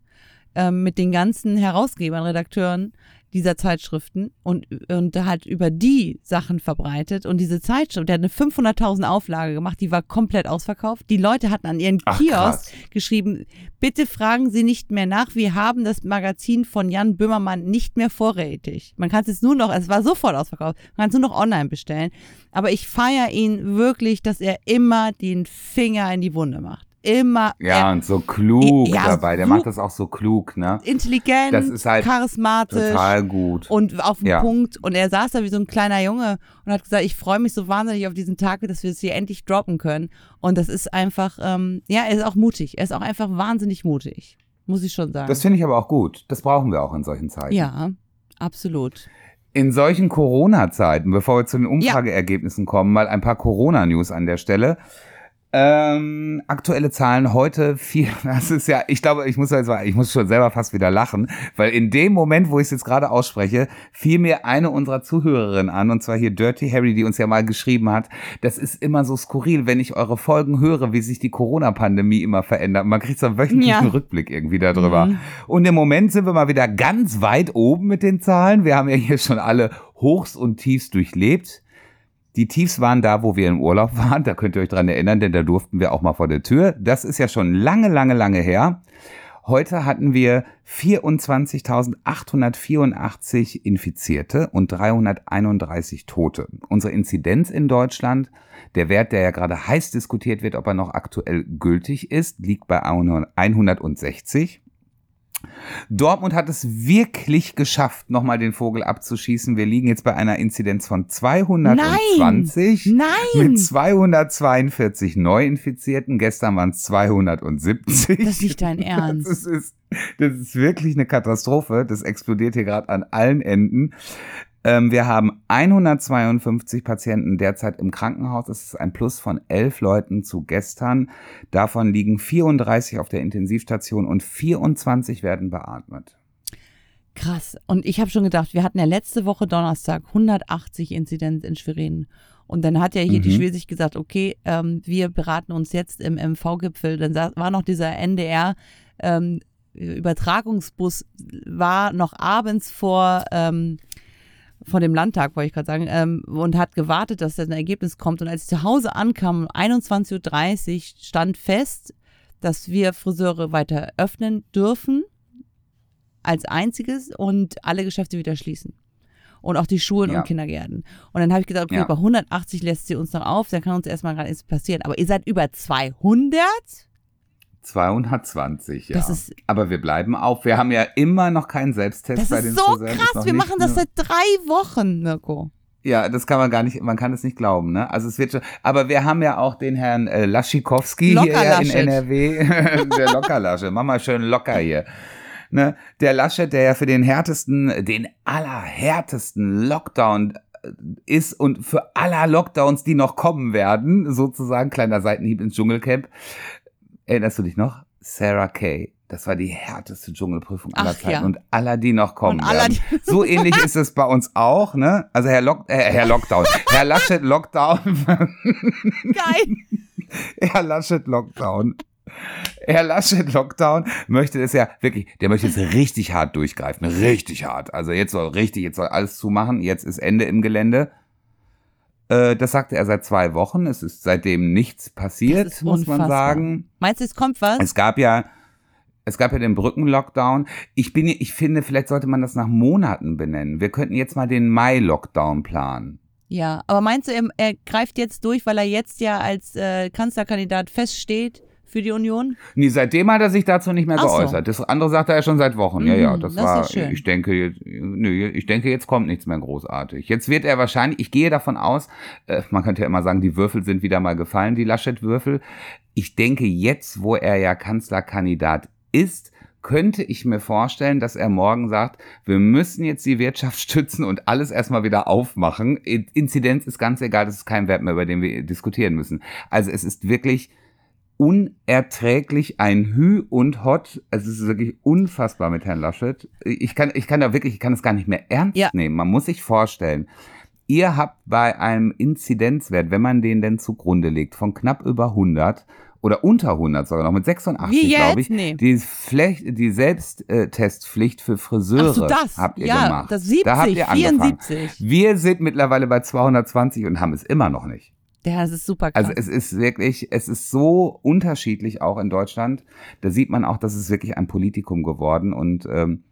ähm, mit den ganzen Herausgebern, Redakteuren dieser Zeitschriften und, und hat über die Sachen verbreitet. Und diese Zeitschrift, der hat eine 500.000 Auflage gemacht, die war komplett ausverkauft. Die Leute hatten an ihren Ach, Kiosk krass. geschrieben, bitte fragen Sie nicht mehr nach, wir haben das Magazin von Jan Böhmermann nicht mehr vorrätig. Man kann es jetzt nur noch, es war sofort ausverkauft, man kann es nur noch online bestellen. Aber ich feiere ihn wirklich, dass er immer den Finger in die Wunde macht. Immer Ja, und so klug Ja, dabei. Der macht das auch so klug, ne? intelligent, Das ist halt charismatisch. Total gut. Und auf den Ja. Punkt. Und er saß da wie so ein kleiner Junge und hat gesagt, ich freue mich so wahnsinnig auf diesen Tag, dass wir es hier endlich droppen können. Und das ist einfach, ähm, ja, er ist auch mutig. Er ist auch einfach wahnsinnig mutig. Muss ich schon sagen. Das finde ich aber auch gut. Das brauchen wir auch in solchen Zeiten. ja, absolut. In solchen Corona-Zeiten, bevor wir zu den Umfrageergebnissen kommen, mal ein paar Corona-News an der Stelle. Ähm, aktuelle Zahlen heute vier, das ist ja, ich glaube, ich muss jetzt mal, ich muss schon selber fast wieder lachen, weil in dem Moment, wo ich es jetzt gerade ausspreche, fiel mir eine unserer Zuhörerinnen an, und zwar hier Dirty Harry, die uns ja mal geschrieben hat, das ist immer so skurril, wenn ich eure Folgen höre, wie sich die Corona-Pandemie immer verändert. Man kriegt so einen wöchentlichen Ja. Rückblick irgendwie darüber. Mhm. Und im Moment sind wir mal wieder ganz weit oben mit den Zahlen. Wir haben ja hier schon alle Hochs und Tiefs durchlebt. Die Tiefs waren da, wo wir im Urlaub waren. Da könnt ihr euch dran erinnern, denn da durften wir auch mal vor der Tür. Das ist ja schon lange, lange, lange her. Heute hatten wir 24.884 Infizierte und 331 Tote. Unsere Inzidenz in Deutschland, der Wert, der ja gerade heiß diskutiert wird, ob er noch aktuell gültig ist, liegt bei 160. Dortmund hat es wirklich geschafft, nochmal den Vogel abzuschießen. Wir liegen jetzt bei einer Inzidenz von 220 Nein! mit 242 Neuinfizierten. Gestern waren es 270. Das ist nicht dein Das Ernst. ist, ist, das ist wirklich eine Katastrophe. Das explodiert hier gerade an allen Enden. Ähm, wir haben 152 Patienten derzeit im Krankenhaus. Das ist ein Plus von elf Leuten zu gestern. Davon liegen 34 auf der Intensivstation und 24 werden beatmet. Krass. Und ich habe schon gedacht, wir hatten ja letzte Woche Donnerstag 180 Inzidenz in Schwerin. Und dann hat ja hier die Mhm. Schwesig gesagt, okay, ähm, wir beraten uns jetzt im MV-Gipfel. Dann war noch dieser NDR ähm, Übertragungsbus, war noch abends vor, ähm, vor dem Landtag, wollte ich gerade sagen, ähm, und hat gewartet, dass ein Ergebnis kommt. Und als ich zu Hause ankam, um 21.30 Uhr, stand fest, dass wir Friseure weiter öffnen dürfen als einziges und alle Geschäfte wieder schließen. Und auch die Schulen Ja. und Kindergärten. Und dann habe ich gedacht, okay, Ja. bei 180 lässt sie uns noch auf, dann kann uns erstmal gar nichts passieren. Aber ihr seid über 200? 220, ja. Das ist- Aber wir bleiben auf. Wir haben ja immer noch keinen Selbsttest Das bei ist den so Friseuren. Ist krass. noch Wir machen das seit drei Wochen, Mirko. Ja, das kann man gar nicht, man kann es nicht glauben, ne? Also es wird schon, aber wir haben ja auch den Herrn äh, Laschikowski hier in NRW, der Lockerlasche, mach mal schön locker hier. Ne? Der Laschet, der ja für den härtesten, den allerhärtesten Lockdown äh, ist und für aller Lockdowns, die noch kommen werden, sozusagen kleiner Seitenhieb ins Dschungelcamp. Erinnerst du dich noch? Sarah Kay. Das war die härteste Dschungelprüfung aller Ach, Zeiten ja. und aller, die noch kommen werden. So ähnlich ist es bei uns auch, ne? Also Herr, Lock, äh, Herr Lockdown, Herr Laschet Lockdown. Geil. Herr Laschet Lockdown. Herr Laschet Lockdown möchte es ja wirklich, der möchte es richtig hart durchgreifen, richtig hart. Also jetzt soll richtig, jetzt soll alles zumachen, jetzt ist Ende im Gelände. Äh, das sagte er seit zwei Wochen. Es ist seitdem nichts passiert, muss man sagen. Meinst du, es kommt was? Es gab ja, es gab ja den Brückenlockdown. Ich bin, ich finde, vielleicht sollte man das nach Monaten benennen. Wir könnten jetzt mal den Mai-Lockdown planen. Ja, aber meinst du, er, greift jetzt durch, weil er jetzt ja als äh, Kanzlerkandidat feststeht? Für die Union? Nee, seitdem hat er sich dazu nicht mehr Ach geäußert. So. Das andere sagt er ja schon seit Wochen. Mhm, ja, ja, mhm, das, das war, schön. ich denke, nö, ich denke, jetzt kommt nichts mehr großartig. Jetzt wird er wahrscheinlich, ich gehe davon aus, äh, man könnte ja immer sagen, die Würfel sind wieder mal gefallen, die Laschet-Würfel. Ich denke, jetzt, wo er ja Kanzlerkandidat ist, könnte ich mir vorstellen, dass er morgen sagt, wir müssen jetzt die Wirtschaft stützen und alles erstmal wieder aufmachen. Inzidenz ist ganz egal, das ist kein Wert mehr, über den wir diskutieren müssen. Also es ist wirklich unerträglich ein Hü und Hot. Es ist wirklich unfassbar mit Herrn Laschet. Ich kann, ich kann da wirklich, ich kann es gar nicht mehr ernst ja. nehmen. Man muss sich vorstellen, ihr habt bei einem Inzidenzwert, wenn man den denn zugrunde legt, von knapp über 100 oder unter 100 sogar noch mit 86, glaube ich, nee. die, Flecht, die Selbsttestpflicht für Friseure so, das. habt ihr ja, gemacht. Das 70, da habt ihr 74. Angefangen. Wir sind mittlerweile bei 220 und haben es immer noch nicht. Ja, es ist super krass. Also es ist wirklich, es ist so unterschiedlich auch in Deutschland. Da sieht man auch, dass es wirklich ein Politikum geworden und ähm,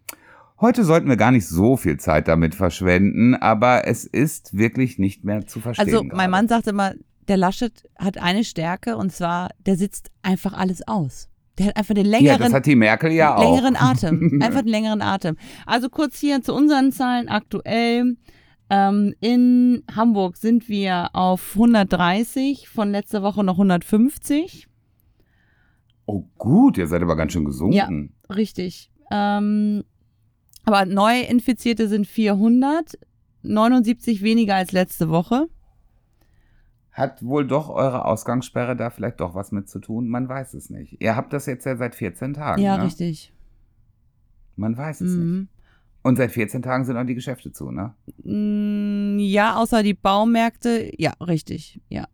Heute sollten wir gar nicht so viel Zeit damit verschwenden, aber es ist wirklich nicht mehr zu verstehen. Also mein gerade. Mann sagte immer, der Laschet hat eine Stärke und zwar, der sitzt einfach alles aus. Der hat einfach den längeren, ja, das hat die Merkel ja längeren auch. Atem. Einfach den längeren Atem. Also kurz hier zu unseren Zahlen aktuell. Ähm, in Hamburg sind wir auf 130, von letzter Woche noch 150. Oh gut, ihr seid aber ganz schön gesunken. Ja, richtig. Ähm, aber Neuinfizierte sind 400, 79 weniger als letzte Woche. Hat wohl doch eure Ausgangssperre da vielleicht doch was mit zu tun? Man weiß es nicht. Ihr habt das jetzt ja seit 14 Tagen. Ja, ne? richtig. Man weiß es mhm. nicht. Und seit 14 Tagen sind auch die Geschäfte zu, ne? Mm, ja, außer die Baumärkte. Ja, richtig. Ja.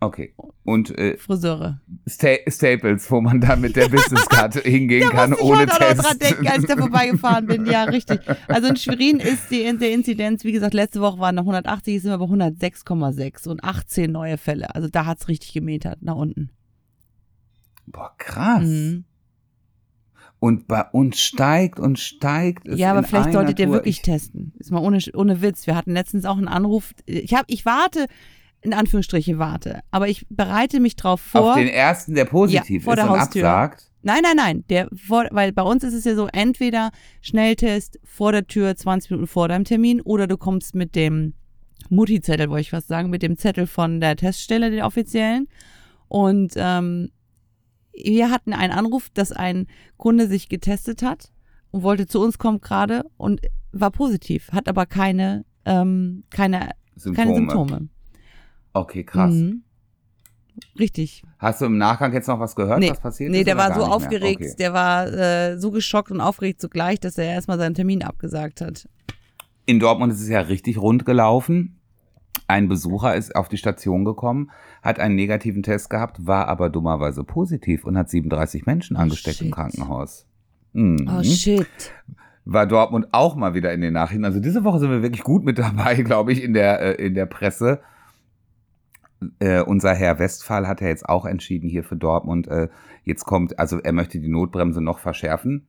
Okay. Und äh, Friseure. Sta Staples, wo man da mit der Businesskarte hingehen da kann, ohne ich Test. dran denken, als ich da vorbeigefahren bin. Ja, richtig. Also in Schwerin ist die, der Inzidenz, wie gesagt, letzte Woche waren noch 180, jetzt sind wir bei 106,6 und 18 neue Fälle. Also da hat es richtig gemetert, nach unten. Boah, krass. Mhm. Und bei uns steigt und steigt. Ja, aber vielleicht solltet ihr wirklich ich testen. Ist mal ohne, ohne Witz. Wir hatten letztens auch einen Anruf. Ich, hab, ich warte in Anführungsstriche warte. Aber ich bereite mich drauf vor. Auf den ersten, der positiv ja, ist der und Haustür. absagt? Nein, nein, nein. Der vor, weil bei uns ist es ja so, entweder Schnelltest vor der Tür 20 Minuten vor deinem Termin oder du kommst mit dem Mutti-Zettel, wollte ich fast sagen, mit dem Zettel von der Teststelle, den offiziellen. Und ähm, wir hatten einen Anruf, dass ein Kunde sich getestet hat und wollte zu uns kommen gerade und war positiv, hat aber keine, ähm, keine, Symptome. keine Symptome. Okay, krass. Mhm. Richtig. Hast du im Nachgang jetzt noch was gehört, nee. was passiert nee, ist? Nee, der war so aufgeregt, okay. der war äh, so geschockt und aufgeregt zugleich, dass er erstmal seinen Termin abgesagt hat. In Dortmund ist es ja richtig rund gelaufen. Ein Besucher ist auf die Station gekommen, hat einen negativen Test gehabt, war aber dummerweise positiv und hat 37 Menschen oh, angesteckt shit. im Krankenhaus. Mhm. Oh shit. War Dortmund auch mal wieder in den Nachrichten. Also diese Woche sind wir wirklich gut mit dabei, glaube ich, in der, äh, in der Presse äh, unser Herr Westphal hat ja jetzt auch entschieden hier für Dortmund, äh, jetzt kommt, also er möchte die Notbremse noch verschärfen.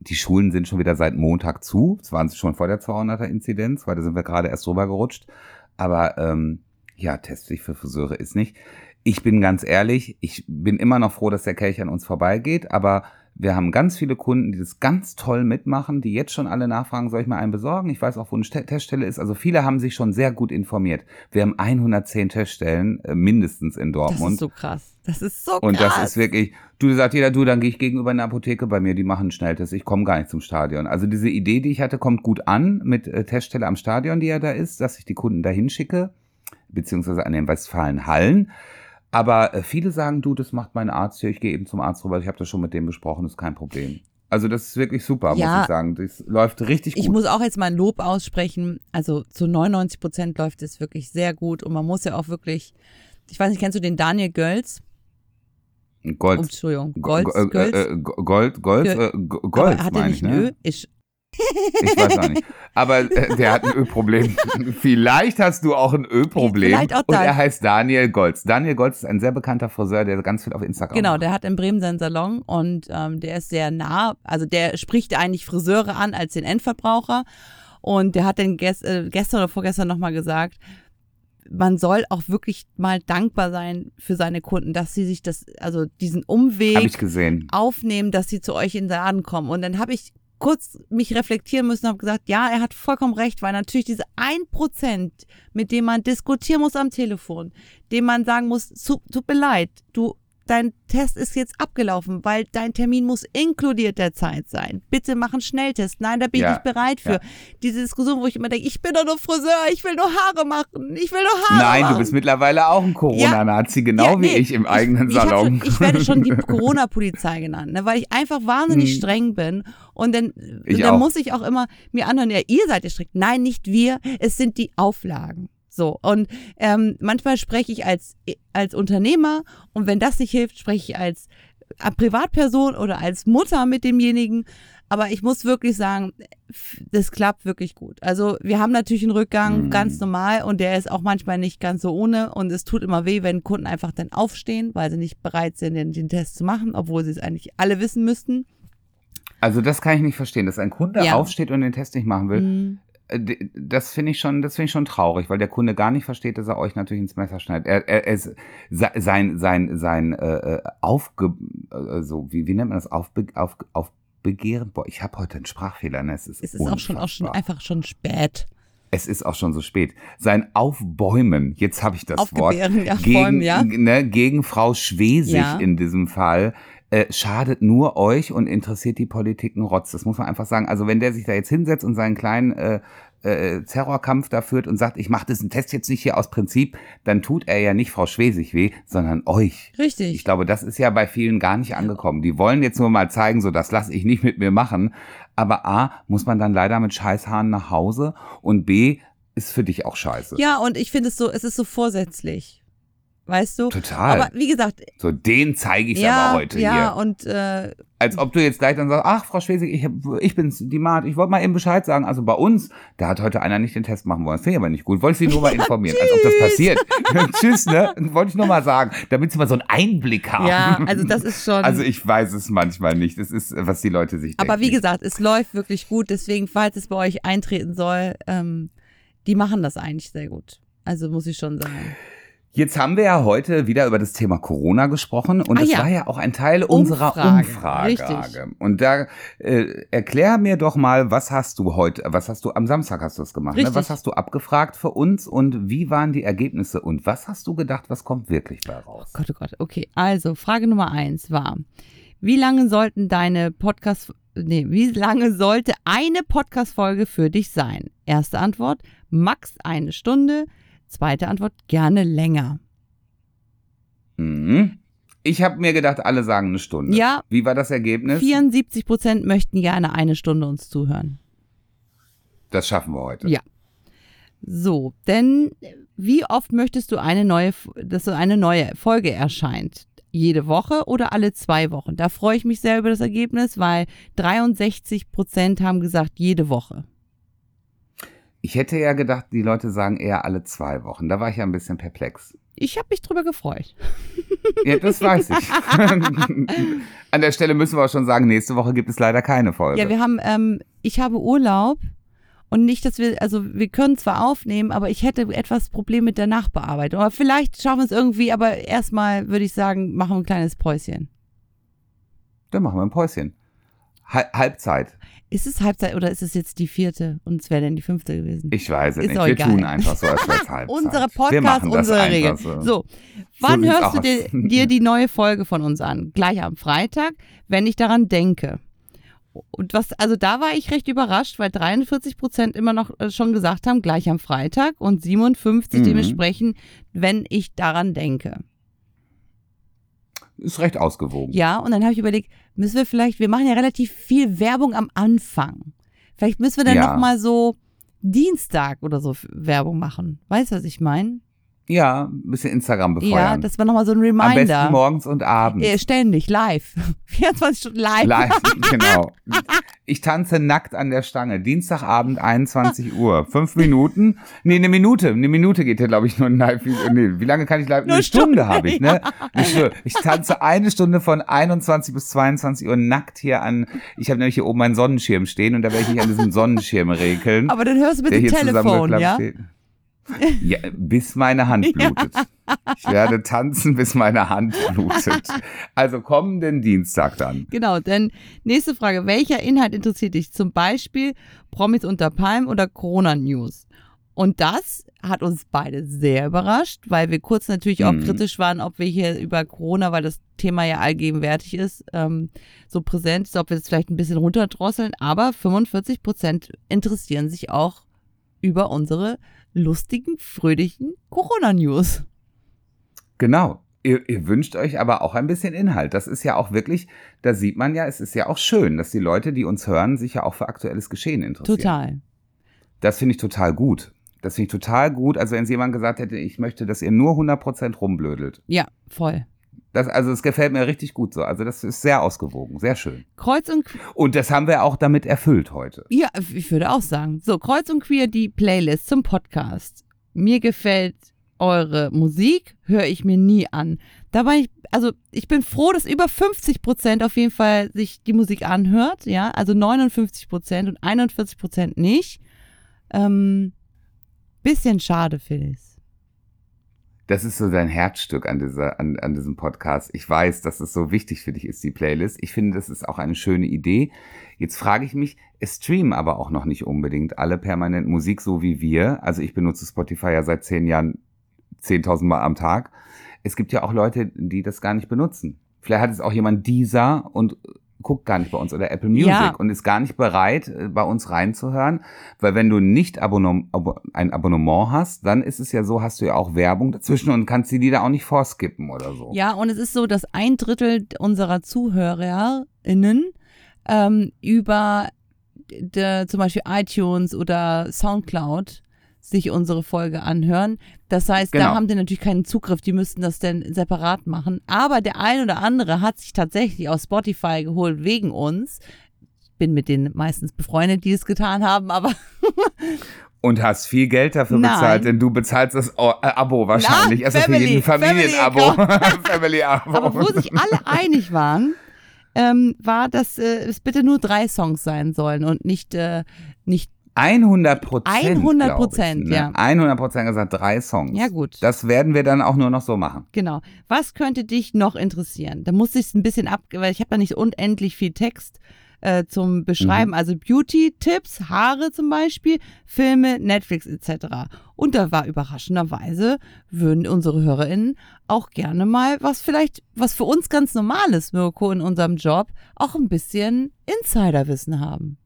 Die Schulen sind schon wieder seit Montag zu. Es waren schon vor der 200er Inzidenz, weil da sind wir gerade erst drüber gerutscht. Aber ähm, ja, Testpflicht für Friseure ist nicht. Ich bin ganz ehrlich, ich bin immer noch froh, dass der Kelch an uns vorbeigeht, aber Wir haben ganz viele Kunden, die das ganz toll mitmachen, die jetzt schon alle nachfragen, soll ich mal einen besorgen? Ich weiß auch, wo eine Teststelle ist. Also viele haben sich schon sehr gut informiert. Wir haben 110 Teststellen, äh, mindestens in Dortmund. Das ist so krass. Das ist so krass. Und das ist wirklich, du sagst jeder, du, dann gehe ich gegenüber einer Apotheke bei mir, die machen einen Schnelltest. Ich komme gar nicht zum Stadion. Also diese Idee, die ich hatte, kommt gut an mit äh, Teststelle am Stadion, die ja da ist, dass ich die Kunden dahin schicke, beziehungsweise an den Westfalenhallen. Aber äh, viele sagen, du, das macht mein Arzt hier, ich gehe eben zum Arzt rüber, ich habe das schon mit dem besprochen, ist kein Problem. Also das ist wirklich super, ja, muss ich sagen. Das läuft richtig gut. Ich muss auch jetzt mal ein Lob aussprechen. Also zu 99 Prozent läuft es wirklich sehr gut und man muss ja auch wirklich, ich weiß nicht, kennst du den Daniel Gölz? Gold. Entschuldigung. Gold, Gold, Gold, äh, Gold, Gold, äh, Gold, hat er nicht ne? Nö? Ich, ich weiß auch nicht. Aber äh, der hat ein Ölproblem. Vielleicht hast du auch ein Ölproblem. Vielleicht auch Und er heißt Daniel Golz. Daniel Golz ist ein sehr bekannter Friseur, der ganz viel auf Instagram Genau, macht. der hat in Bremen seinen Salon und ähm, der ist sehr nah. Also der spricht eigentlich Friseure an als den Endverbraucher. Und der hat dann gest, äh, gestern oder vorgestern nochmal gesagt, man soll auch wirklich mal dankbar sein für seine Kunden, dass sie sich das, also diesen Umweg aufnehmen, dass sie zu euch in den Laden kommen. Und dann habe ich kurz mich reflektieren müssen und habe gesagt, ja, er hat vollkommen recht, weil natürlich diese ein Prozent, mit dem man diskutieren muss am Telefon, dem man sagen muss, tut mir leid, du dein Test ist jetzt abgelaufen, weil dein Termin muss inkludiert der Zeit sein. Bitte mach einen Schnelltest. Nein, da bin ja, ich nicht bereit für. Ja. Diese Diskussion, wo ich immer denke, ich bin doch nur Friseur, ich will nur Haare machen, ich will nur Haare Nein, machen. du bist mittlerweile auch ein Corona-Nazi, ja, genau nee, wie ich im eigenen ich, Salon. Ich, schon, ich werde schon die Corona-Polizei genannt, ne, weil ich einfach wahnsinnig hm. streng bin. Und dann, dann muss ich auch immer mir anhören, ja, ihr seid ja strikt. Nein, nicht wir, es sind die Auflagen. So, und ähm, manchmal spreche ich als, als Unternehmer und wenn das nicht hilft, spreche ich als äh, Privatperson oder als Mutter mit demjenigen. Aber ich muss wirklich sagen, das klappt wirklich gut. Also wir haben natürlich einen Rückgang, mhm. ganz normal, und der ist auch manchmal nicht ganz so ohne. Und es tut immer weh, wenn Kunden einfach dann aufstehen, weil sie nicht bereit sind, den, den Test zu machen, obwohl sie es eigentlich alle wissen müssten. Also das kann ich nicht verstehen, dass ein Kunde ja. aufsteht und den Test nicht machen will. Mhm. Äh, das finde ich schon, das finde ich schon traurig, weil der Kunde gar nicht versteht, dass er euch natürlich ins Messer schneidet. Er, er, er sein, sein, sein, äh, äh, aufge, äh, so wie, wie nennt man das, aufbe, auf, aufbegehren? Boah, ich habe heute einen Sprachfehler. Ne? Es ist, es ist auch schon, auch schon einfach schon spät. Es ist auch schon so spät. Sein Aufbäumen, jetzt habe ich das Wort, ja, gegen, Bäumen, ja. ne, gegen Frau Schwesig ja. in diesem Fall, äh, schadet nur euch und interessiert die Politik einen Rotz. Das muss man einfach sagen. Also wenn der sich da jetzt hinsetzt und seinen kleinen äh, äh, Terrorkampf da führt und sagt, ich mache diesen Test jetzt nicht hier aus Prinzip, dann tut er ja nicht Frau Schwesig weh, sondern euch. Richtig. Ich glaube, das ist ja bei vielen gar nicht angekommen. Die wollen jetzt nur mal zeigen, so das lasse ich nicht mit mir machen. Aber A, muss man dann leider mit Scheißhaaren nach Hause und B, ist für dich auch scheiße. Ja, und ich finde es so, es ist so vorsätzlich. Weißt du? Total. Aber wie gesagt. So, den zeige ich ja, aber heute ja, hier. Ja, und. Äh, Als ob du jetzt gleich dann sagst, ach, Frau Schwesig, ich, ich bin's, die Mart, ich wollte mal eben Bescheid sagen. Also bei uns, da hat heute einer nicht den Test machen wollen. Das finde ich aber nicht gut. Wollte ich Sie nur mal informieren, als ob das passiert. Tschüss, ne? Wollte ich nur mal sagen, damit Sie mal so einen Einblick haben. Ja, also das ist schon. Also ich weiß es manchmal nicht. Das ist, was die Leute sich denken. Aber wie gesagt, es läuft wirklich gut. Deswegen, falls es bei euch eintreten soll, ähm, die machen das eigentlich sehr gut. Also muss ich schon sagen. Jetzt haben wir ja heute wieder über das Thema Corona gesprochen und ah, das ja. war ja auch ein Teil unserer Umfrage. Richtig. Und da äh, erklär mir doch mal, was hast du heute, was hast du am Samstag hast du es gemacht, ne? was hast du abgefragt für uns und wie waren die Ergebnisse und was hast du gedacht, was kommt wirklich bei raus? Oh Gott, oh Gott, okay. Also Frage Nummer eins war, wie lange sollten deine Podcast, nee, wie lange sollte eine Podcast-Folge für dich sein? Erste Antwort, max eine Stunde. Zweite Antwort, gerne länger. Mhm. Ich habe mir gedacht, alle sagen eine Stunde. Ja. Wie war das Ergebnis? 74 Prozent möchten gerne eine Stunde uns zuhören. Das schaffen wir heute. Ja. So, denn wie oft möchtest du eine neue, dass so eine neue Folge erscheint? Jede Woche oder alle zwei Wochen? Da freue ich mich sehr über das Ergebnis, weil 63 Prozent haben gesagt, jede Woche. Ich hätte ja gedacht, die Leute sagen eher alle zwei Wochen. Da war ich ja ein bisschen perplex. Ich habe mich drüber gefreut. Ja, das weiß ich. An der Stelle müssen wir auch schon sagen, nächste Woche gibt es leider keine Folge. Ja, wir haben, ähm, ich habe Urlaub und nicht, dass wir, also wir können zwar aufnehmen, aber ich hätte etwas Problem mit der Nachbearbeitung. Aber vielleicht schaffen wir es irgendwie, aber erstmal würde ich sagen, machen wir ein kleines Päuschen. Dann machen wir ein Päuschen. Hal- Halbzeit. Ist es Halbzeit oder ist es jetzt die vierte? Und es wäre dann die fünfte gewesen? Ich weiß es Ist nicht. Wir egal. tun einfach so, als wäre es Halbzeit. Unsere Wir Podcast, unsere Regeln. So. So, wann sieht's hörst du dir, dir die neue Folge von uns an? Gleich am Freitag, wenn ich daran denke. Und was, also da war ich recht überrascht, weil 43 Prozent immer noch äh, schon gesagt haben, gleich am Freitag und 57 Mhm. dementsprechend, wenn ich daran denke. Ist recht ausgewogen. Ja, und dann habe ich überlegt, müssen wir vielleicht, wir machen ja relativ viel Werbung am Anfang. Vielleicht müssen wir dann Ja. noch mal so Dienstag oder so Werbung machen. Weißt du, was ich meine? Ja, ein bisschen Instagram befeuern. Ja, das war noch mal so ein Am Reminder. besten morgens und abends. Äh, ständig, live. 24 Stunden live. Live, genau. Ich tanze nackt an der Stange. Dienstagabend, 21 Uhr. Fünf Minuten? Nee, eine Minute. Eine Minute geht ja, glaube ich, nur ein live. Nee, wie lange kann ich live? Nur Eine Stunde, Stunde, habe ich, ne? Stunde. Ich tanze eine Stunde von 21 bis 22 Uhr nackt hier an. Ich habe nämlich hier oben meinen Sonnenschirm stehen und da werde ich mich an diesem Sonnenschirm regeln. Aber dann hörst du bitte hier Telefon, ja? steht. Ja, bis meine Hand blutet. Ich werde tanzen, bis meine Hand blutet. Also kommenden Dienstag dann. Genau, denn nächste Frage. Welcher Inhalt interessiert dich? Zum Beispiel Promis unter Palm oder Corona-News? Und das hat uns beide sehr überrascht, weil wir kurz natürlich auch Mhm. kritisch waren, ob wir hier über Corona, weil das Thema ja allgegenwärtig ist, ähm, so präsent ist, ob wir es vielleicht ein bisschen runterdrosseln. Aber 45 Prozent interessieren sich auch über unsere lustigen, fröhlichen Corona-News. Genau. Ihr, ihr wünscht euch aber auch ein bisschen Inhalt. Das ist ja auch wirklich, da sieht man ja, es ist ja auch schön, dass die Leute, die uns hören, sich ja auch für aktuelles Geschehen interessieren. Total. Das finde ich total gut. Das finde ich total gut. Also wenn jemand gesagt hätte, ich möchte, dass ihr nur 100% rumblödelt. Ja, voll. Das, also es gefällt mir richtig gut so. Also das ist sehr ausgewogen, sehr schön. Kreuz und Und das haben wir auch damit erfüllt heute. Ja, ich würde auch sagen. So, Kreuz und Queer, die Playlist zum Podcast. Mir gefällt eure Musik, höre ich mir nie an. Dabei, ich, also ich bin froh, dass über 50 Prozent auf jeden Fall sich die Musik anhört, ja, also 59 Prozent und 41 Prozent nicht. Ähm, bisschen schade, Phyllis. Das ist so dein Herzstück an, dieser, an, an diesem Podcast. Ich weiß, dass es so wichtig für dich ist, die Playlist. Ich finde, das ist auch eine schöne Idee. Jetzt frage ich mich, es streamen aber auch noch nicht unbedingt alle permanent Musik, so wie wir. Also ich benutze Spotify ja seit zehn Jahren 10.000 Mal am Tag. Es gibt ja auch Leute, die das gar nicht benutzen. Vielleicht hat es auch jemand dieser und guckt gar nicht bei uns oder Apple Music Ja. und ist gar nicht bereit, äh, bei uns reinzuhören. Weil wenn du nicht Abonnement, Abo, ein Abonnement hast, dann ist es ja so, hast du ja auch Werbung dazwischen und kannst die Lieder auch nicht vorskippen oder so. Ja, und es ist so, dass ein Drittel unserer ZuhörerInnen ähm, über de, zum Beispiel iTunes oder Soundcloud sich unsere Folge anhören. Das heißt, da Genau. haben die natürlich keinen Zugriff, die müssten das dann separat machen. Aber der ein oder andere hat sich tatsächlich aus Spotify geholt wegen uns. Ich bin mit denen meistens befreundet, die es getan haben, aber Und hast viel Geld dafür Nein. bezahlt, denn du bezahlst das O- äh, Abo wahrscheinlich. Na, also für Family, jeden Familienabo. Family-Abo. Aber wo sich alle einig waren, ähm, war, dass äh, es bitte nur drei Songs sein sollen und nicht, äh, nicht 100 Prozent. 100 Prozent, ne? ja. 100 Prozent gesagt, drei Songs. Ja, gut. Das werden wir dann auch nur noch so machen. Genau. Was könnte dich noch interessieren? Da musste ich es ein bisschen ab, weil ich habe da nicht unendlich viel Text äh, zum Beschreiben. Also Beauty-Tipps, Haare zum Beispiel, Filme, Netflix etc. Und da war überraschenderweise, würden unsere HörerInnen auch gerne mal, was vielleicht, was für uns ganz normal ist, Mirko, in unserem Job, auch ein bisschen Insiderwissen haben.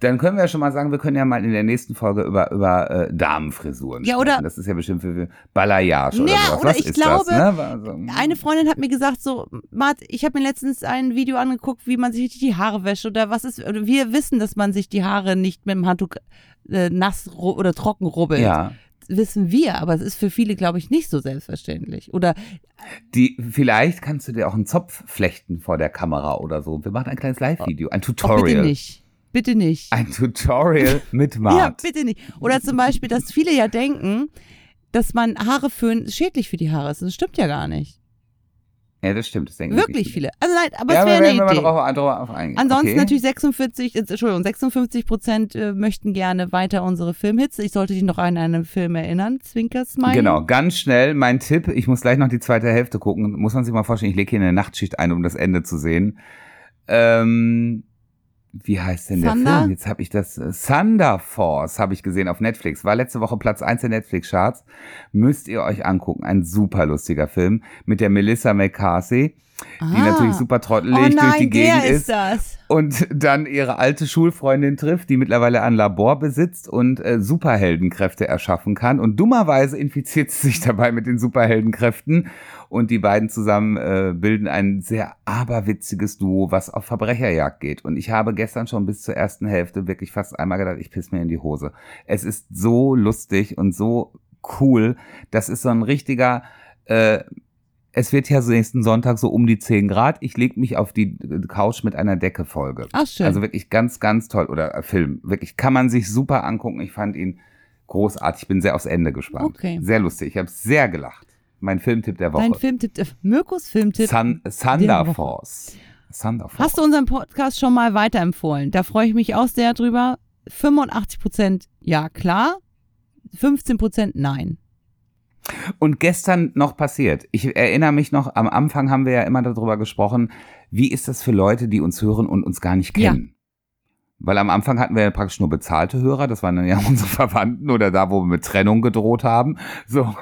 Dann können wir ja schon mal sagen, wir können ja mal in der nächsten Folge über, über äh, Damenfrisuren Ja, sprechen. oder- Das ist ja bestimmt für Balayage oder Ja, sowas. oder Was ich ist glaube, das, ne? Also, Eine Freundin hat mir gesagt, so, Mart, ich habe mir letztens ein Video angeguckt, wie man sich die Haare wäscht oder was ist, oder wir wissen, dass man sich die Haare nicht mit dem Handtuch äh, nass oder trocken rubbelt. Ja. Wissen wir, aber es ist für viele, glaube ich, nicht so selbstverständlich. Oder Die, vielleicht kannst du dir auch einen Zopf flechten vor der Kamera oder so. Wir machen ein kleines Live-Video, ein oh, Tutorial. bitte nicht. Bitte nicht. Ein Tutorial mit Ja, Mart. bitte nicht. Oder zum Beispiel, dass viele ja denken, dass man Haare föhnen schädlich für die Haare ist. Das stimmt ja gar nicht. Ja, das stimmt. Das denken Wirklich viele. Also nein, aber ja, es wäre eine Idee. drauf, drauf eingehen. Ansonsten okay. natürlich 46, äh, Entschuldigung, 56 Prozent äh, möchten gerne weiter unsere Filmhits. Ich sollte dich noch an einen Film erinnern, Zwinkersmile. Genau, ganz schnell mein Tipp. Ich muss gleich noch die zweite Hälfte gucken. Muss man sich mal vorstellen, ich lege hier eine Nachtschicht ein, um das Ende zu sehen. Ähm, wie heißt denn der Thunder? Film? Jetzt habe ich das. Äh, Thunder Force habe ich gesehen auf Netflix. War letzte Woche Platz 1 der Netflix-Charts. Müsst ihr euch angucken. Ein super lustiger Film mit der Melissa McCarthy, die Ah. natürlich super trottelig oh nein, durch die Gegend ist. ist das. und dann ihre alte Schulfreundin trifft, die mittlerweile ein Labor besitzt und äh, Superheldenkräfte erschaffen kann. Und dummerweise infiziert sie sich dabei mit den Superheldenkräften. Und die beiden zusammen äh, bilden ein sehr aberwitziges Duo, was auf Verbrecherjagd geht. Und ich habe gestern schon bis zur ersten Hälfte wirklich fast einmal gedacht, ich piss mir in die Hose. Es ist so lustig und so cool. Das ist so ein richtiger äh, es wird ja so nächsten Sonntag so um die 10 Grad. Ich leg mich auf die äh, Couch mit einer Decke Folge. Ach schön. Also wirklich ganz, ganz toll. Oder äh, Film. Wirklich kann man sich super angucken. Ich fand ihn großartig. Ich bin sehr aufs Ende gespannt. Okay. Sehr lustig. Ich habe sehr gelacht. Mein Filmtipp der Woche. Dein Filmtipp, äh, Mirkos Filmtipp. Sun, Thunder. Force. Thunder Force. Hast du unseren Podcast schon mal weiterempfohlen? Da freue ich mich auch sehr drüber. 85 Prozent ja, klar. 15 Prozent nein. Und gestern noch passiert. Ich erinnere mich noch, am Anfang haben wir ja immer darüber gesprochen, wie ist das für Leute, die uns hören und uns gar nicht Ja. kennen. Weil am Anfang hatten wir ja praktisch nur bezahlte Hörer, das waren dann ja unsere Verwandten oder da, wo wir mit Trennung gedroht haben. So.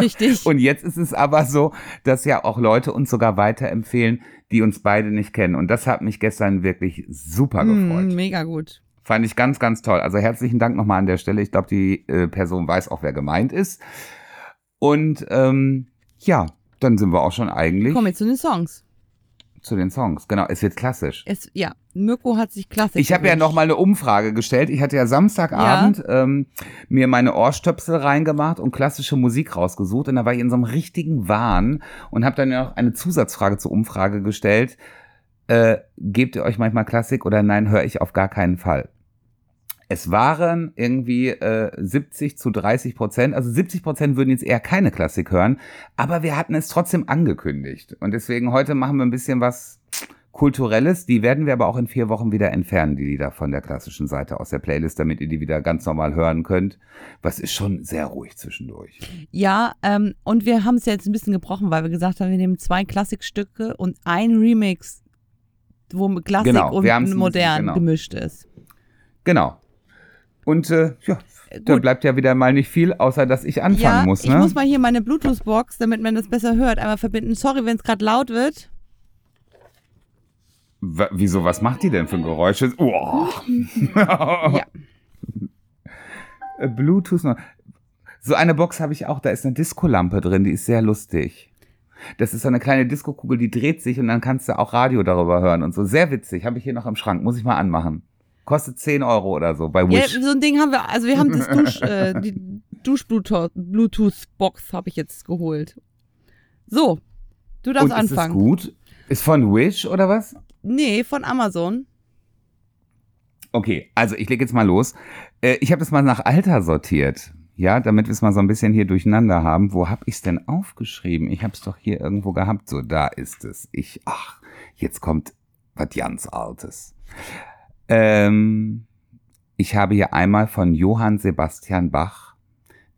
Richtig. Und jetzt ist es aber so, dass ja auch Leute uns sogar weiterempfehlen, die uns beide nicht kennen. Und das hat mich gestern wirklich super gefreut. Mm, mega gut. Fand ich ganz, ganz toll. Also herzlichen Dank nochmal an der Stelle. Ich glaube, die äh, Person weiß auch, wer gemeint ist. Und ähm, ja, dann sind wir auch schon eigentlich Kommen wir zu den Songs. zu den Songs. Genau, es wird klassisch. Es, ja, Mirko hat sich klassisch Ich habe ja noch mal eine Umfrage gestellt. Ich hatte ja Samstagabend ähm, mir meine Ohrstöpsel reingemacht und klassische Musik rausgesucht. Und da war ich in so einem richtigen Wahn und habe dann ja noch eine Zusatzfrage zur Umfrage gestellt. Äh, gebt ihr euch manchmal Klassik oder nein, höre ich auf gar keinen Fall. Es waren irgendwie äh, 70 zu 30 Prozent. Also 70 Prozent würden jetzt eher keine Klassik hören, aber wir hatten es trotzdem angekündigt. Und deswegen heute machen wir ein bisschen was Kulturelles. Die werden wir aber auch in vier Wochen wieder entfernen, die Lieder von der klassischen Seite aus der Playlist, damit ihr die wieder ganz normal hören könnt. Was ist schon sehr ruhig zwischendurch. Ja, ähm, und wir haben es jetzt ein bisschen gebrochen, weil wir gesagt haben, wir nehmen zwei Klassikstücke und ein Remix, wo Klassik Genau, und modern genau. gemischt ist. Genau. Und äh, ja, da gut. bleibt ja wieder mal nicht viel, außer dass ich anfangen ja, muss. ich Ne? muss mal hier meine Bluetooth-Box, damit man das besser hört, einmal verbinden. Sorry, wenn es gerade laut wird. W wieso, was macht die denn für Geräusche? Oh. Ja. Äh, Bluetooth noch. So eine Box habe ich auch, da ist eine Diskolampe drin, die ist sehr lustig. Das ist so eine kleine Diskokugel, die dreht sich und dann kannst du auch Radio darüber hören und so. Sehr witzig, habe ich hier noch im Schrank, muss ich mal anmachen. Kostet 10 Euro oder so bei ja, Wish. so ein Ding haben wir, also wir haben das Dusch, äh, die Dusch-Bluetooth-Box habe ich jetzt geholt. So, du darfst und ist anfangen. gut? Ist von Wish oder was? Nee, von Amazon. Okay, also ich lege jetzt mal los. Äh, ich habe das mal nach Alter sortiert. Ja, damit wir es mal so ein bisschen hier durcheinander haben. Wo habe ich es denn aufgeschrieben? Ich habe es doch hier irgendwo gehabt. So, da ist es. Ich, ach, jetzt kommt was ganz Altes. Ähm, ich habe hier einmal von Johann Sebastian Bach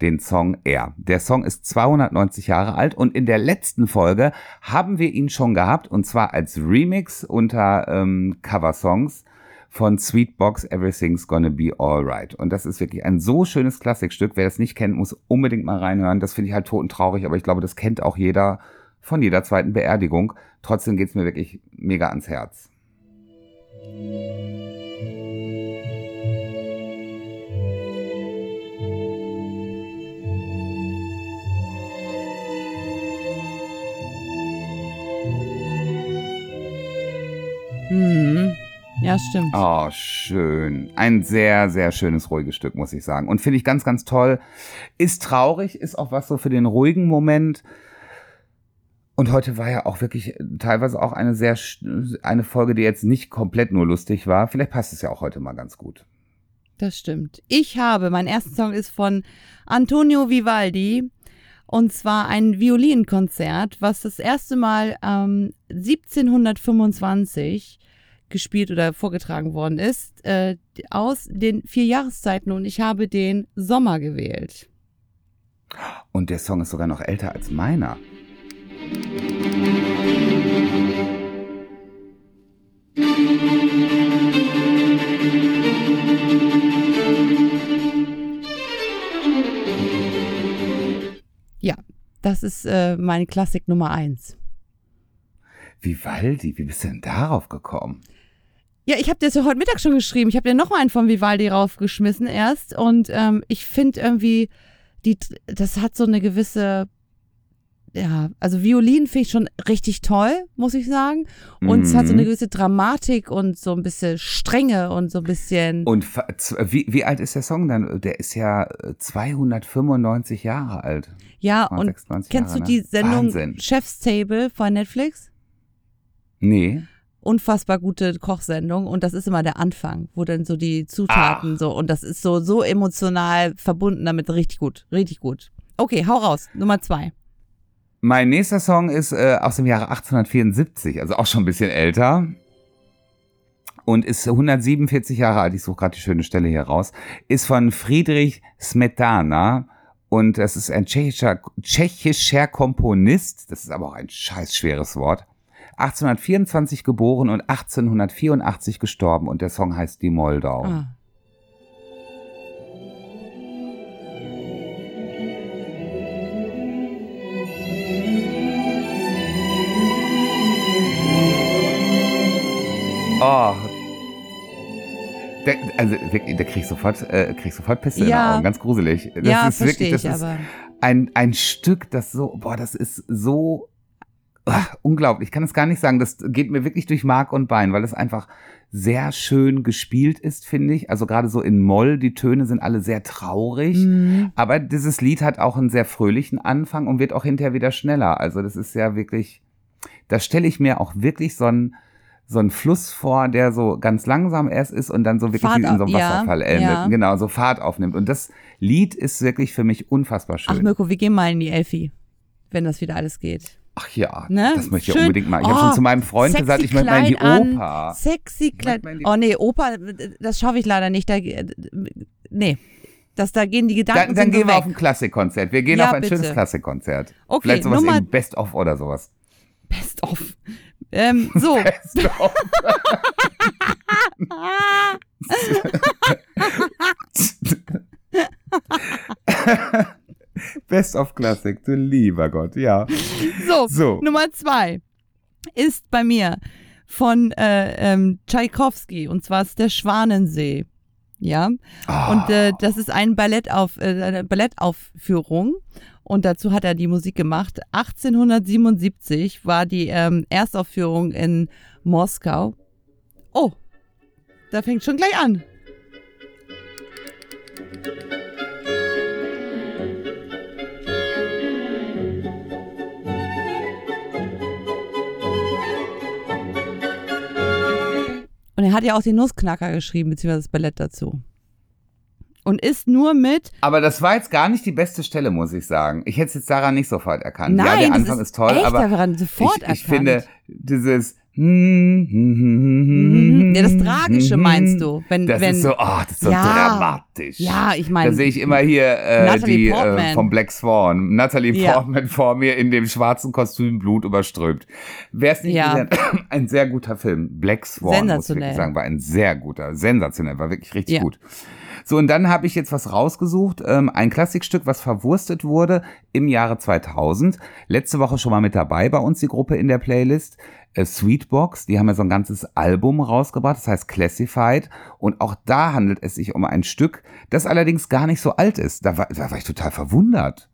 den Song Er. Der Song ist 290 Jahre alt und in der letzten Folge haben wir ihn schon gehabt und zwar als Remix unter ähm, Coversongs von Sweetbox Everything's Gonna Be Alright. Und das ist wirklich ein so schönes Klassikstück. Wer das nicht kennt, muss unbedingt mal reinhören. Das finde ich halt totentraurig, aber ich glaube, das kennt auch jeder von jeder zweiten Beerdigung. Trotzdem geht's mir wirklich mega ans Herz. Hm. Ja, stimmt. Oh, schön. Ein sehr, sehr schönes, ruhiges Stück, muss ich sagen. Und finde ich ganz, ganz toll. Ist traurig, ist auch was so für den ruhigen Moment. Und heute war ja auch wirklich teilweise auch eine sehr, eine Folge, die jetzt nicht komplett nur lustig war. Vielleicht passt es ja auch heute mal ganz gut. Das stimmt. Ich habe, mein erster Song ist von Antonio Vivaldi Und zwar ein Violinkonzert, was das erste Mal ähm, 1725 gespielt oder vorgetragen worden ist, äh, aus den vier Jahreszeiten. Und ich habe den Sommer gewählt. Und der Song ist sogar noch älter als meiner. Ja, das ist äh, meine Klassik Nummer eins. Vivaldi, wie bist du denn darauf gekommen? Ja, ich habe dir das ja heute Mittag schon geschrieben. Ich habe dir noch einen von Vivaldi raufgeschmissen erst. Und ähm, ich finde irgendwie, die, das hat so eine gewisse, ja, also Violin finde ich schon richtig toll, muss ich sagen. Und mhm. es hat so eine mhm. gewisse Dramatik und so ein bisschen Strenge und so ein bisschen. Und wie, wie alt ist der Song dann? Der ist ja 295 Jahre alt. Ja, und kennst Jahre, du die Sendung Wahnsinn. Chef's Table von Netflix? Nee unfassbar gute Kochsendung und das ist immer der Anfang, wo dann so die Zutaten Ach. so und das ist so so emotional verbunden damit richtig gut, richtig gut. Okay, hau raus, Nummer zwei. Mein nächster Song ist äh, aus dem Jahre 1874, also auch schon ein bisschen älter und ist 147 Jahre alt. Ich suche gerade die schöne Stelle hier raus. Ist von Friedrich Smetana und das ist ein tschechischer, tschechischer Komponist. Das ist aber auch ein scheiß schweres Wort. 1824 geboren und 1884 gestorben und der Song heißt Die Moldau. Ah. Oh. Der, also wirklich, da krieg ich sofort, äh, krieg sofort Pisse ja. in den Augen, ganz gruselig. Das ja, ist wirklich, das ich, ist aber. ein, ein Stück, das so, boah, das ist so ach, unglaublich. Ich kann es gar nicht sagen. Das geht mir wirklich durch Mark und Bein, weil es einfach sehr schön gespielt ist, finde ich. Also gerade so in Moll, die Töne sind alle sehr traurig. Mhm. Aber dieses Lied hat auch einen sehr fröhlichen Anfang und wird auch hinterher wieder schneller. Also das ist ja wirklich, da stelle ich mir auch wirklich so einen, so einen Fluss vor, der so ganz langsam erst ist und dann so wirklich Fahrt in so einem Wasserfall ja, endet. Ja. Genau, so Fahrt aufnimmt. Und das Lied ist wirklich für mich unfassbar schön. Ach Mirko, wir gehen mal in die Elfi, wenn das wieder alles geht. Ach ja, ne? das möchte ich Schön. unbedingt mal. Ich oh, habe schon zu meinem Freund gesagt, ich möchte mal in die Oper. An, sexy Kleid. Oh nee, Oper, das schaffe ich leider nicht. Da, nee, das, da gehen die Gedanken Dann, dann gehen wir auf ein Klassikkonzert. Wir gehen ja, auf ein bitte. schönes Klassikkonzert. Okay, Vielleicht sowas Nummer, Best of oder sowas. Best of. Ähm, so. Best of. Classic, du lieber Gott, ja. So, so. Nummer zwei ist bei mir von äh, ähm, Tchaikovsky und zwar ist der Schwanensee. Ja. Oh. Und äh, das ist ein Ballettauf, äh, eine Ballettaufführung. Und dazu hat er die Musik gemacht. 1877 war die ähm, Erstaufführung in Moskau. Oh, da fängt schon gleich an. Und er hat ja auch den Nussknacker geschrieben, beziehungsweise das Ballett dazu. Und ist nur mit. Aber das war jetzt gar nicht die beste Stelle, muss ich sagen. Ich hätte es jetzt daran nicht sofort erkannt. Nein, ja, der Anfang ist, ist, toll, echt aber daran sofort ich, erkannt. ich finde dieses ja, das Tragische meinst du? Wenn, das wenn, ist so, oh, das ist so ja, dramatisch. Ja, ich meine. Da sehe ich immer hier äh, die äh, vom Black Swan. Natalie ja. Portman vor mir in dem schwarzen Kostüm Blut überströmt. Wer es nicht ja. gesehen ein sehr guter Film. Black Swan, muss ich wirklich sagen, war ein sehr guter, sensationell, war wirklich richtig gut. So, und dann habe ich jetzt was rausgesucht. Ähm, ein Klassikstück, was verwurstet wurde im Jahre 2000. Letzte Woche schon mal mit dabei bei uns, die Gruppe in der Playlist. Äh, Sweetbox, die haben ja so ein ganzes Album rausgebracht, das heißt Classified. Und auch da handelt es sich um ein Stück, das allerdings gar nicht so alt ist. Da war, da war ich total verwundert.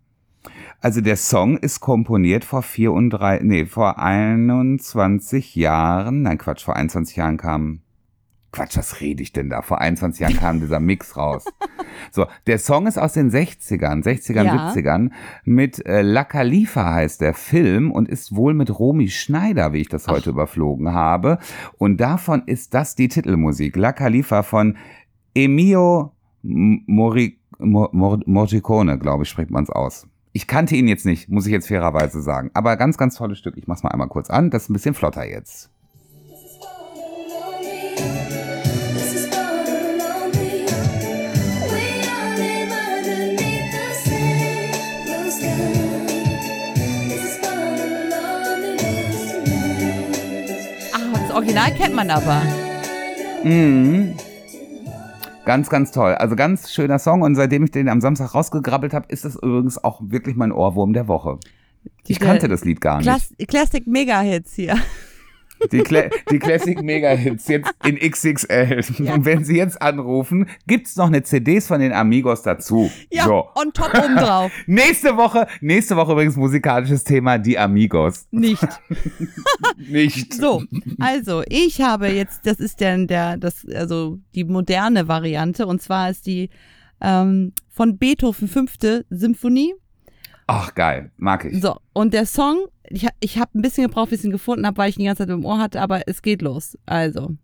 Also der Song ist komponiert vor vier und drei, nee, vor 21 Jahren. Nein, Quatsch, vor 21 Jahren kam Quatsch, was rede ich denn da? Vor 21 Jahren kam dieser Mix raus. So, der Song ist aus den 60ern, 60ern, ja. 70ern. Mit äh, La Khalifa heißt der Film und ist wohl mit Romy Schneider, wie ich das heute Ach. überflogen habe. Und davon ist das die Titelmusik. La Khalifa von Emio Mori, Mor, Morricone, glaube ich, spricht man es aus. Ich kannte ihn jetzt nicht, muss ich jetzt fairerweise sagen. Aber ganz, ganz tolles Stück. Ich mach's mal einmal kurz an. Das ist ein bisschen flotter jetzt. Original kennt man aber. Mhm. Ganz, ganz toll. Also ganz schöner Song. Und seitdem ich den am Samstag rausgegrabbelt habe, ist das übrigens auch wirklich mein Ohrwurm der Woche. Ich kannte das Lied gar nicht. Klass Classic Mega-Hits hier. Die, Cla die Classic Mega Hits jetzt in XXL. Und wenn Sie jetzt anrufen, gibt's noch eine CDs von den Amigos dazu. Ja, So. on top oben drauf. Nächste Woche, nächste Woche übrigens musikalisches Thema, die Amigos. Nicht. Nicht. So, also ich habe jetzt, das ist der, der, das, also die moderne Variante und zwar ist die ähm, von Beethoven fünfte Symphonie. Ach, geil. Mag ich. So, und der Song, ich, ich habe ein bisschen gebraucht, bis ich ihn gefunden habe, weil ich ihn die ganze Zeit im Ohr hatte, aber es geht los. Also.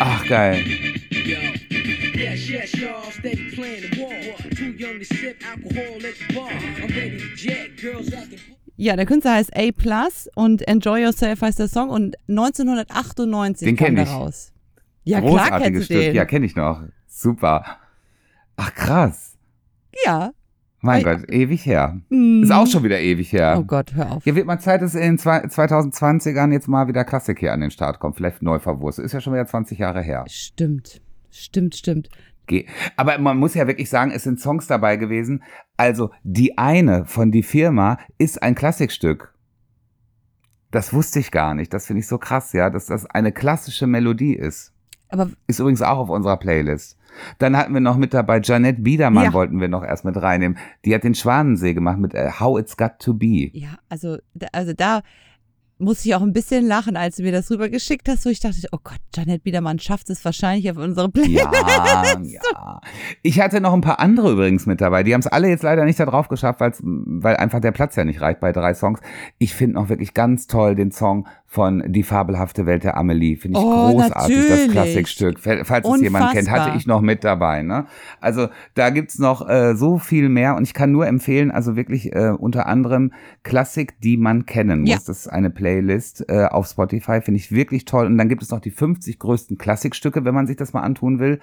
Ach, geil. Ja, der Künstler heißt A Plus und Enjoy Yourself heißt der Song und 1998 Den kam der ich. raus. Ja, klar Großartiges du Stück. Ja, kenne ich noch. Super. Ach, krass. ja. Mein Ei- Gott, ewig her. Mm. Ist auch schon wieder ewig her. Oh Gott, hör auf. Ja, wird mal Zeit, dass in den zwei- 2020ern jetzt mal wieder Klassik hier an den Start kommt. Vielleicht neu verwurstet. Ist ja schon wieder 20 Jahre her. Stimmt. Stimmt, stimmt. Aber man muss ja wirklich sagen, es sind Songs dabei gewesen. Also die eine von die Firma ist ein Klassikstück. Das wusste ich gar nicht. Das finde ich so krass, ja, dass das eine klassische Melodie ist. Aber Ist übrigens auch auf unserer Playlist. Dann hatten wir noch mit dabei Janette Biedermann, Ja. wollten wir noch erst mit reinnehmen. Die hat den Schwanensee gemacht mit äh, How It's Got to Be. Ja, also, also da musste ich auch ein bisschen lachen, als du mir das rübergeschickt hast, wo ich dachte, oh Gott, Janet Biedermann schafft es wahrscheinlich auf unsere Playlist. Ja, ja. Ich hatte noch ein paar andere übrigens mit dabei. Die haben es alle jetzt leider nicht da drauf geschafft, weil einfach der Platz ja nicht reicht bei drei Songs. Ich finde noch wirklich ganz toll den Song von Die fabelhafte Welt der Amelie. Finde ich Oh, großartig, das natürlich. Klassikstück. Fall- Falls es jemand kennt, hatte ich noch mit dabei. Ne? Also da gibt's noch äh, so viel mehr und ich kann nur empfehlen, also wirklich äh, unter anderem Klassik, die man kennen muss. Ja. Das ist eine Playlist äh, auf Spotify, finde ich wirklich toll. Und dann gibt es noch die 50 größten Klassikstücke, wenn man sich das mal antun will.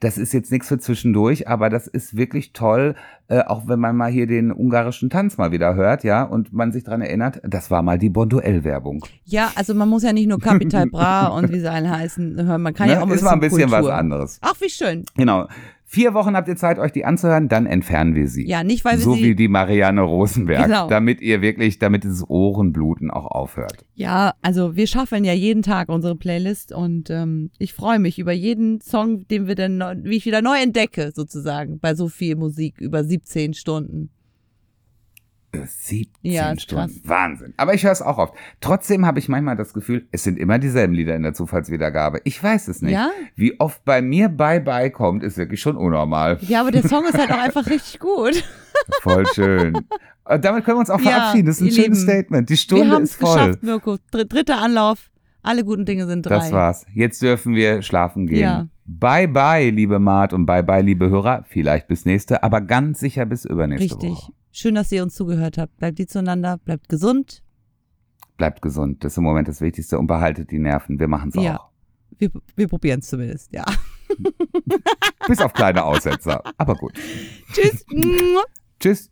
Das ist jetzt nichts für zwischendurch, aber das ist wirklich toll, äh, auch wenn man mal hier den ungarischen Tanz mal wieder hört, ja, und man sich dran erinnert, das war mal die Bonduell-Werbung. Ja, also man muss ja nicht nur Capital Bra und wie sie alle heißen hören, man kann ja auch mal Ne? ist mal ein bisschen Kultur. was anderes. Ach, wie schön. Genau. Vier Wochen habt ihr Zeit, euch die anzuhören, dann entfernen wir sie. Ja, nicht, weil wir so sie- wie die Marianne Rosenberg, Genau. damit ihr wirklich, damit dieses Ohrenbluten auch aufhört. Ja, also wir schaffen ja jeden Tag unsere Playlist und ähm, ich freue mich über jeden Song, den wir dann, wie ich wieder neu entdecke, sozusagen, bei so viel Musik über 17 Stunden. Äh, 17 Ja, Stunden. Wahnsinn. Aber ich höre es auch oft. Trotzdem habe ich manchmal das Gefühl, es sind immer dieselben Lieder in der Zufallswiedergabe. Ich weiß es nicht. Ja? Wie oft bei mir Bye Bye kommt, ist wirklich schon unnormal. Ja, aber der Song ist halt auch einfach richtig gut. Voll schön. Und damit können wir uns auch Ja, verabschieden. Das ist ein schönes Lieben. Statement. Die wir Stunde haben ist es voll. geschafft, Mirko. Dr dritter Anlauf. Alle guten Dinge sind drei. Das war's. Jetzt dürfen wir schlafen gehen. Ja. Bye bye, liebe Mart und bye bye, liebe Hörer. Vielleicht bis nächste, aber ganz sicher bis übernächste Richtig. Woche. Schön, dass ihr uns zugehört habt. Bleibt lieb zueinander, bleibt gesund. Bleibt gesund. Das ist im Moment das Wichtigste und behaltet die Nerven. Wir machen's Ja. auch. Wir, wir probieren es zumindest, ja. Bis auf kleine Aussetzer. Aber gut. Tschüss. Tschüss.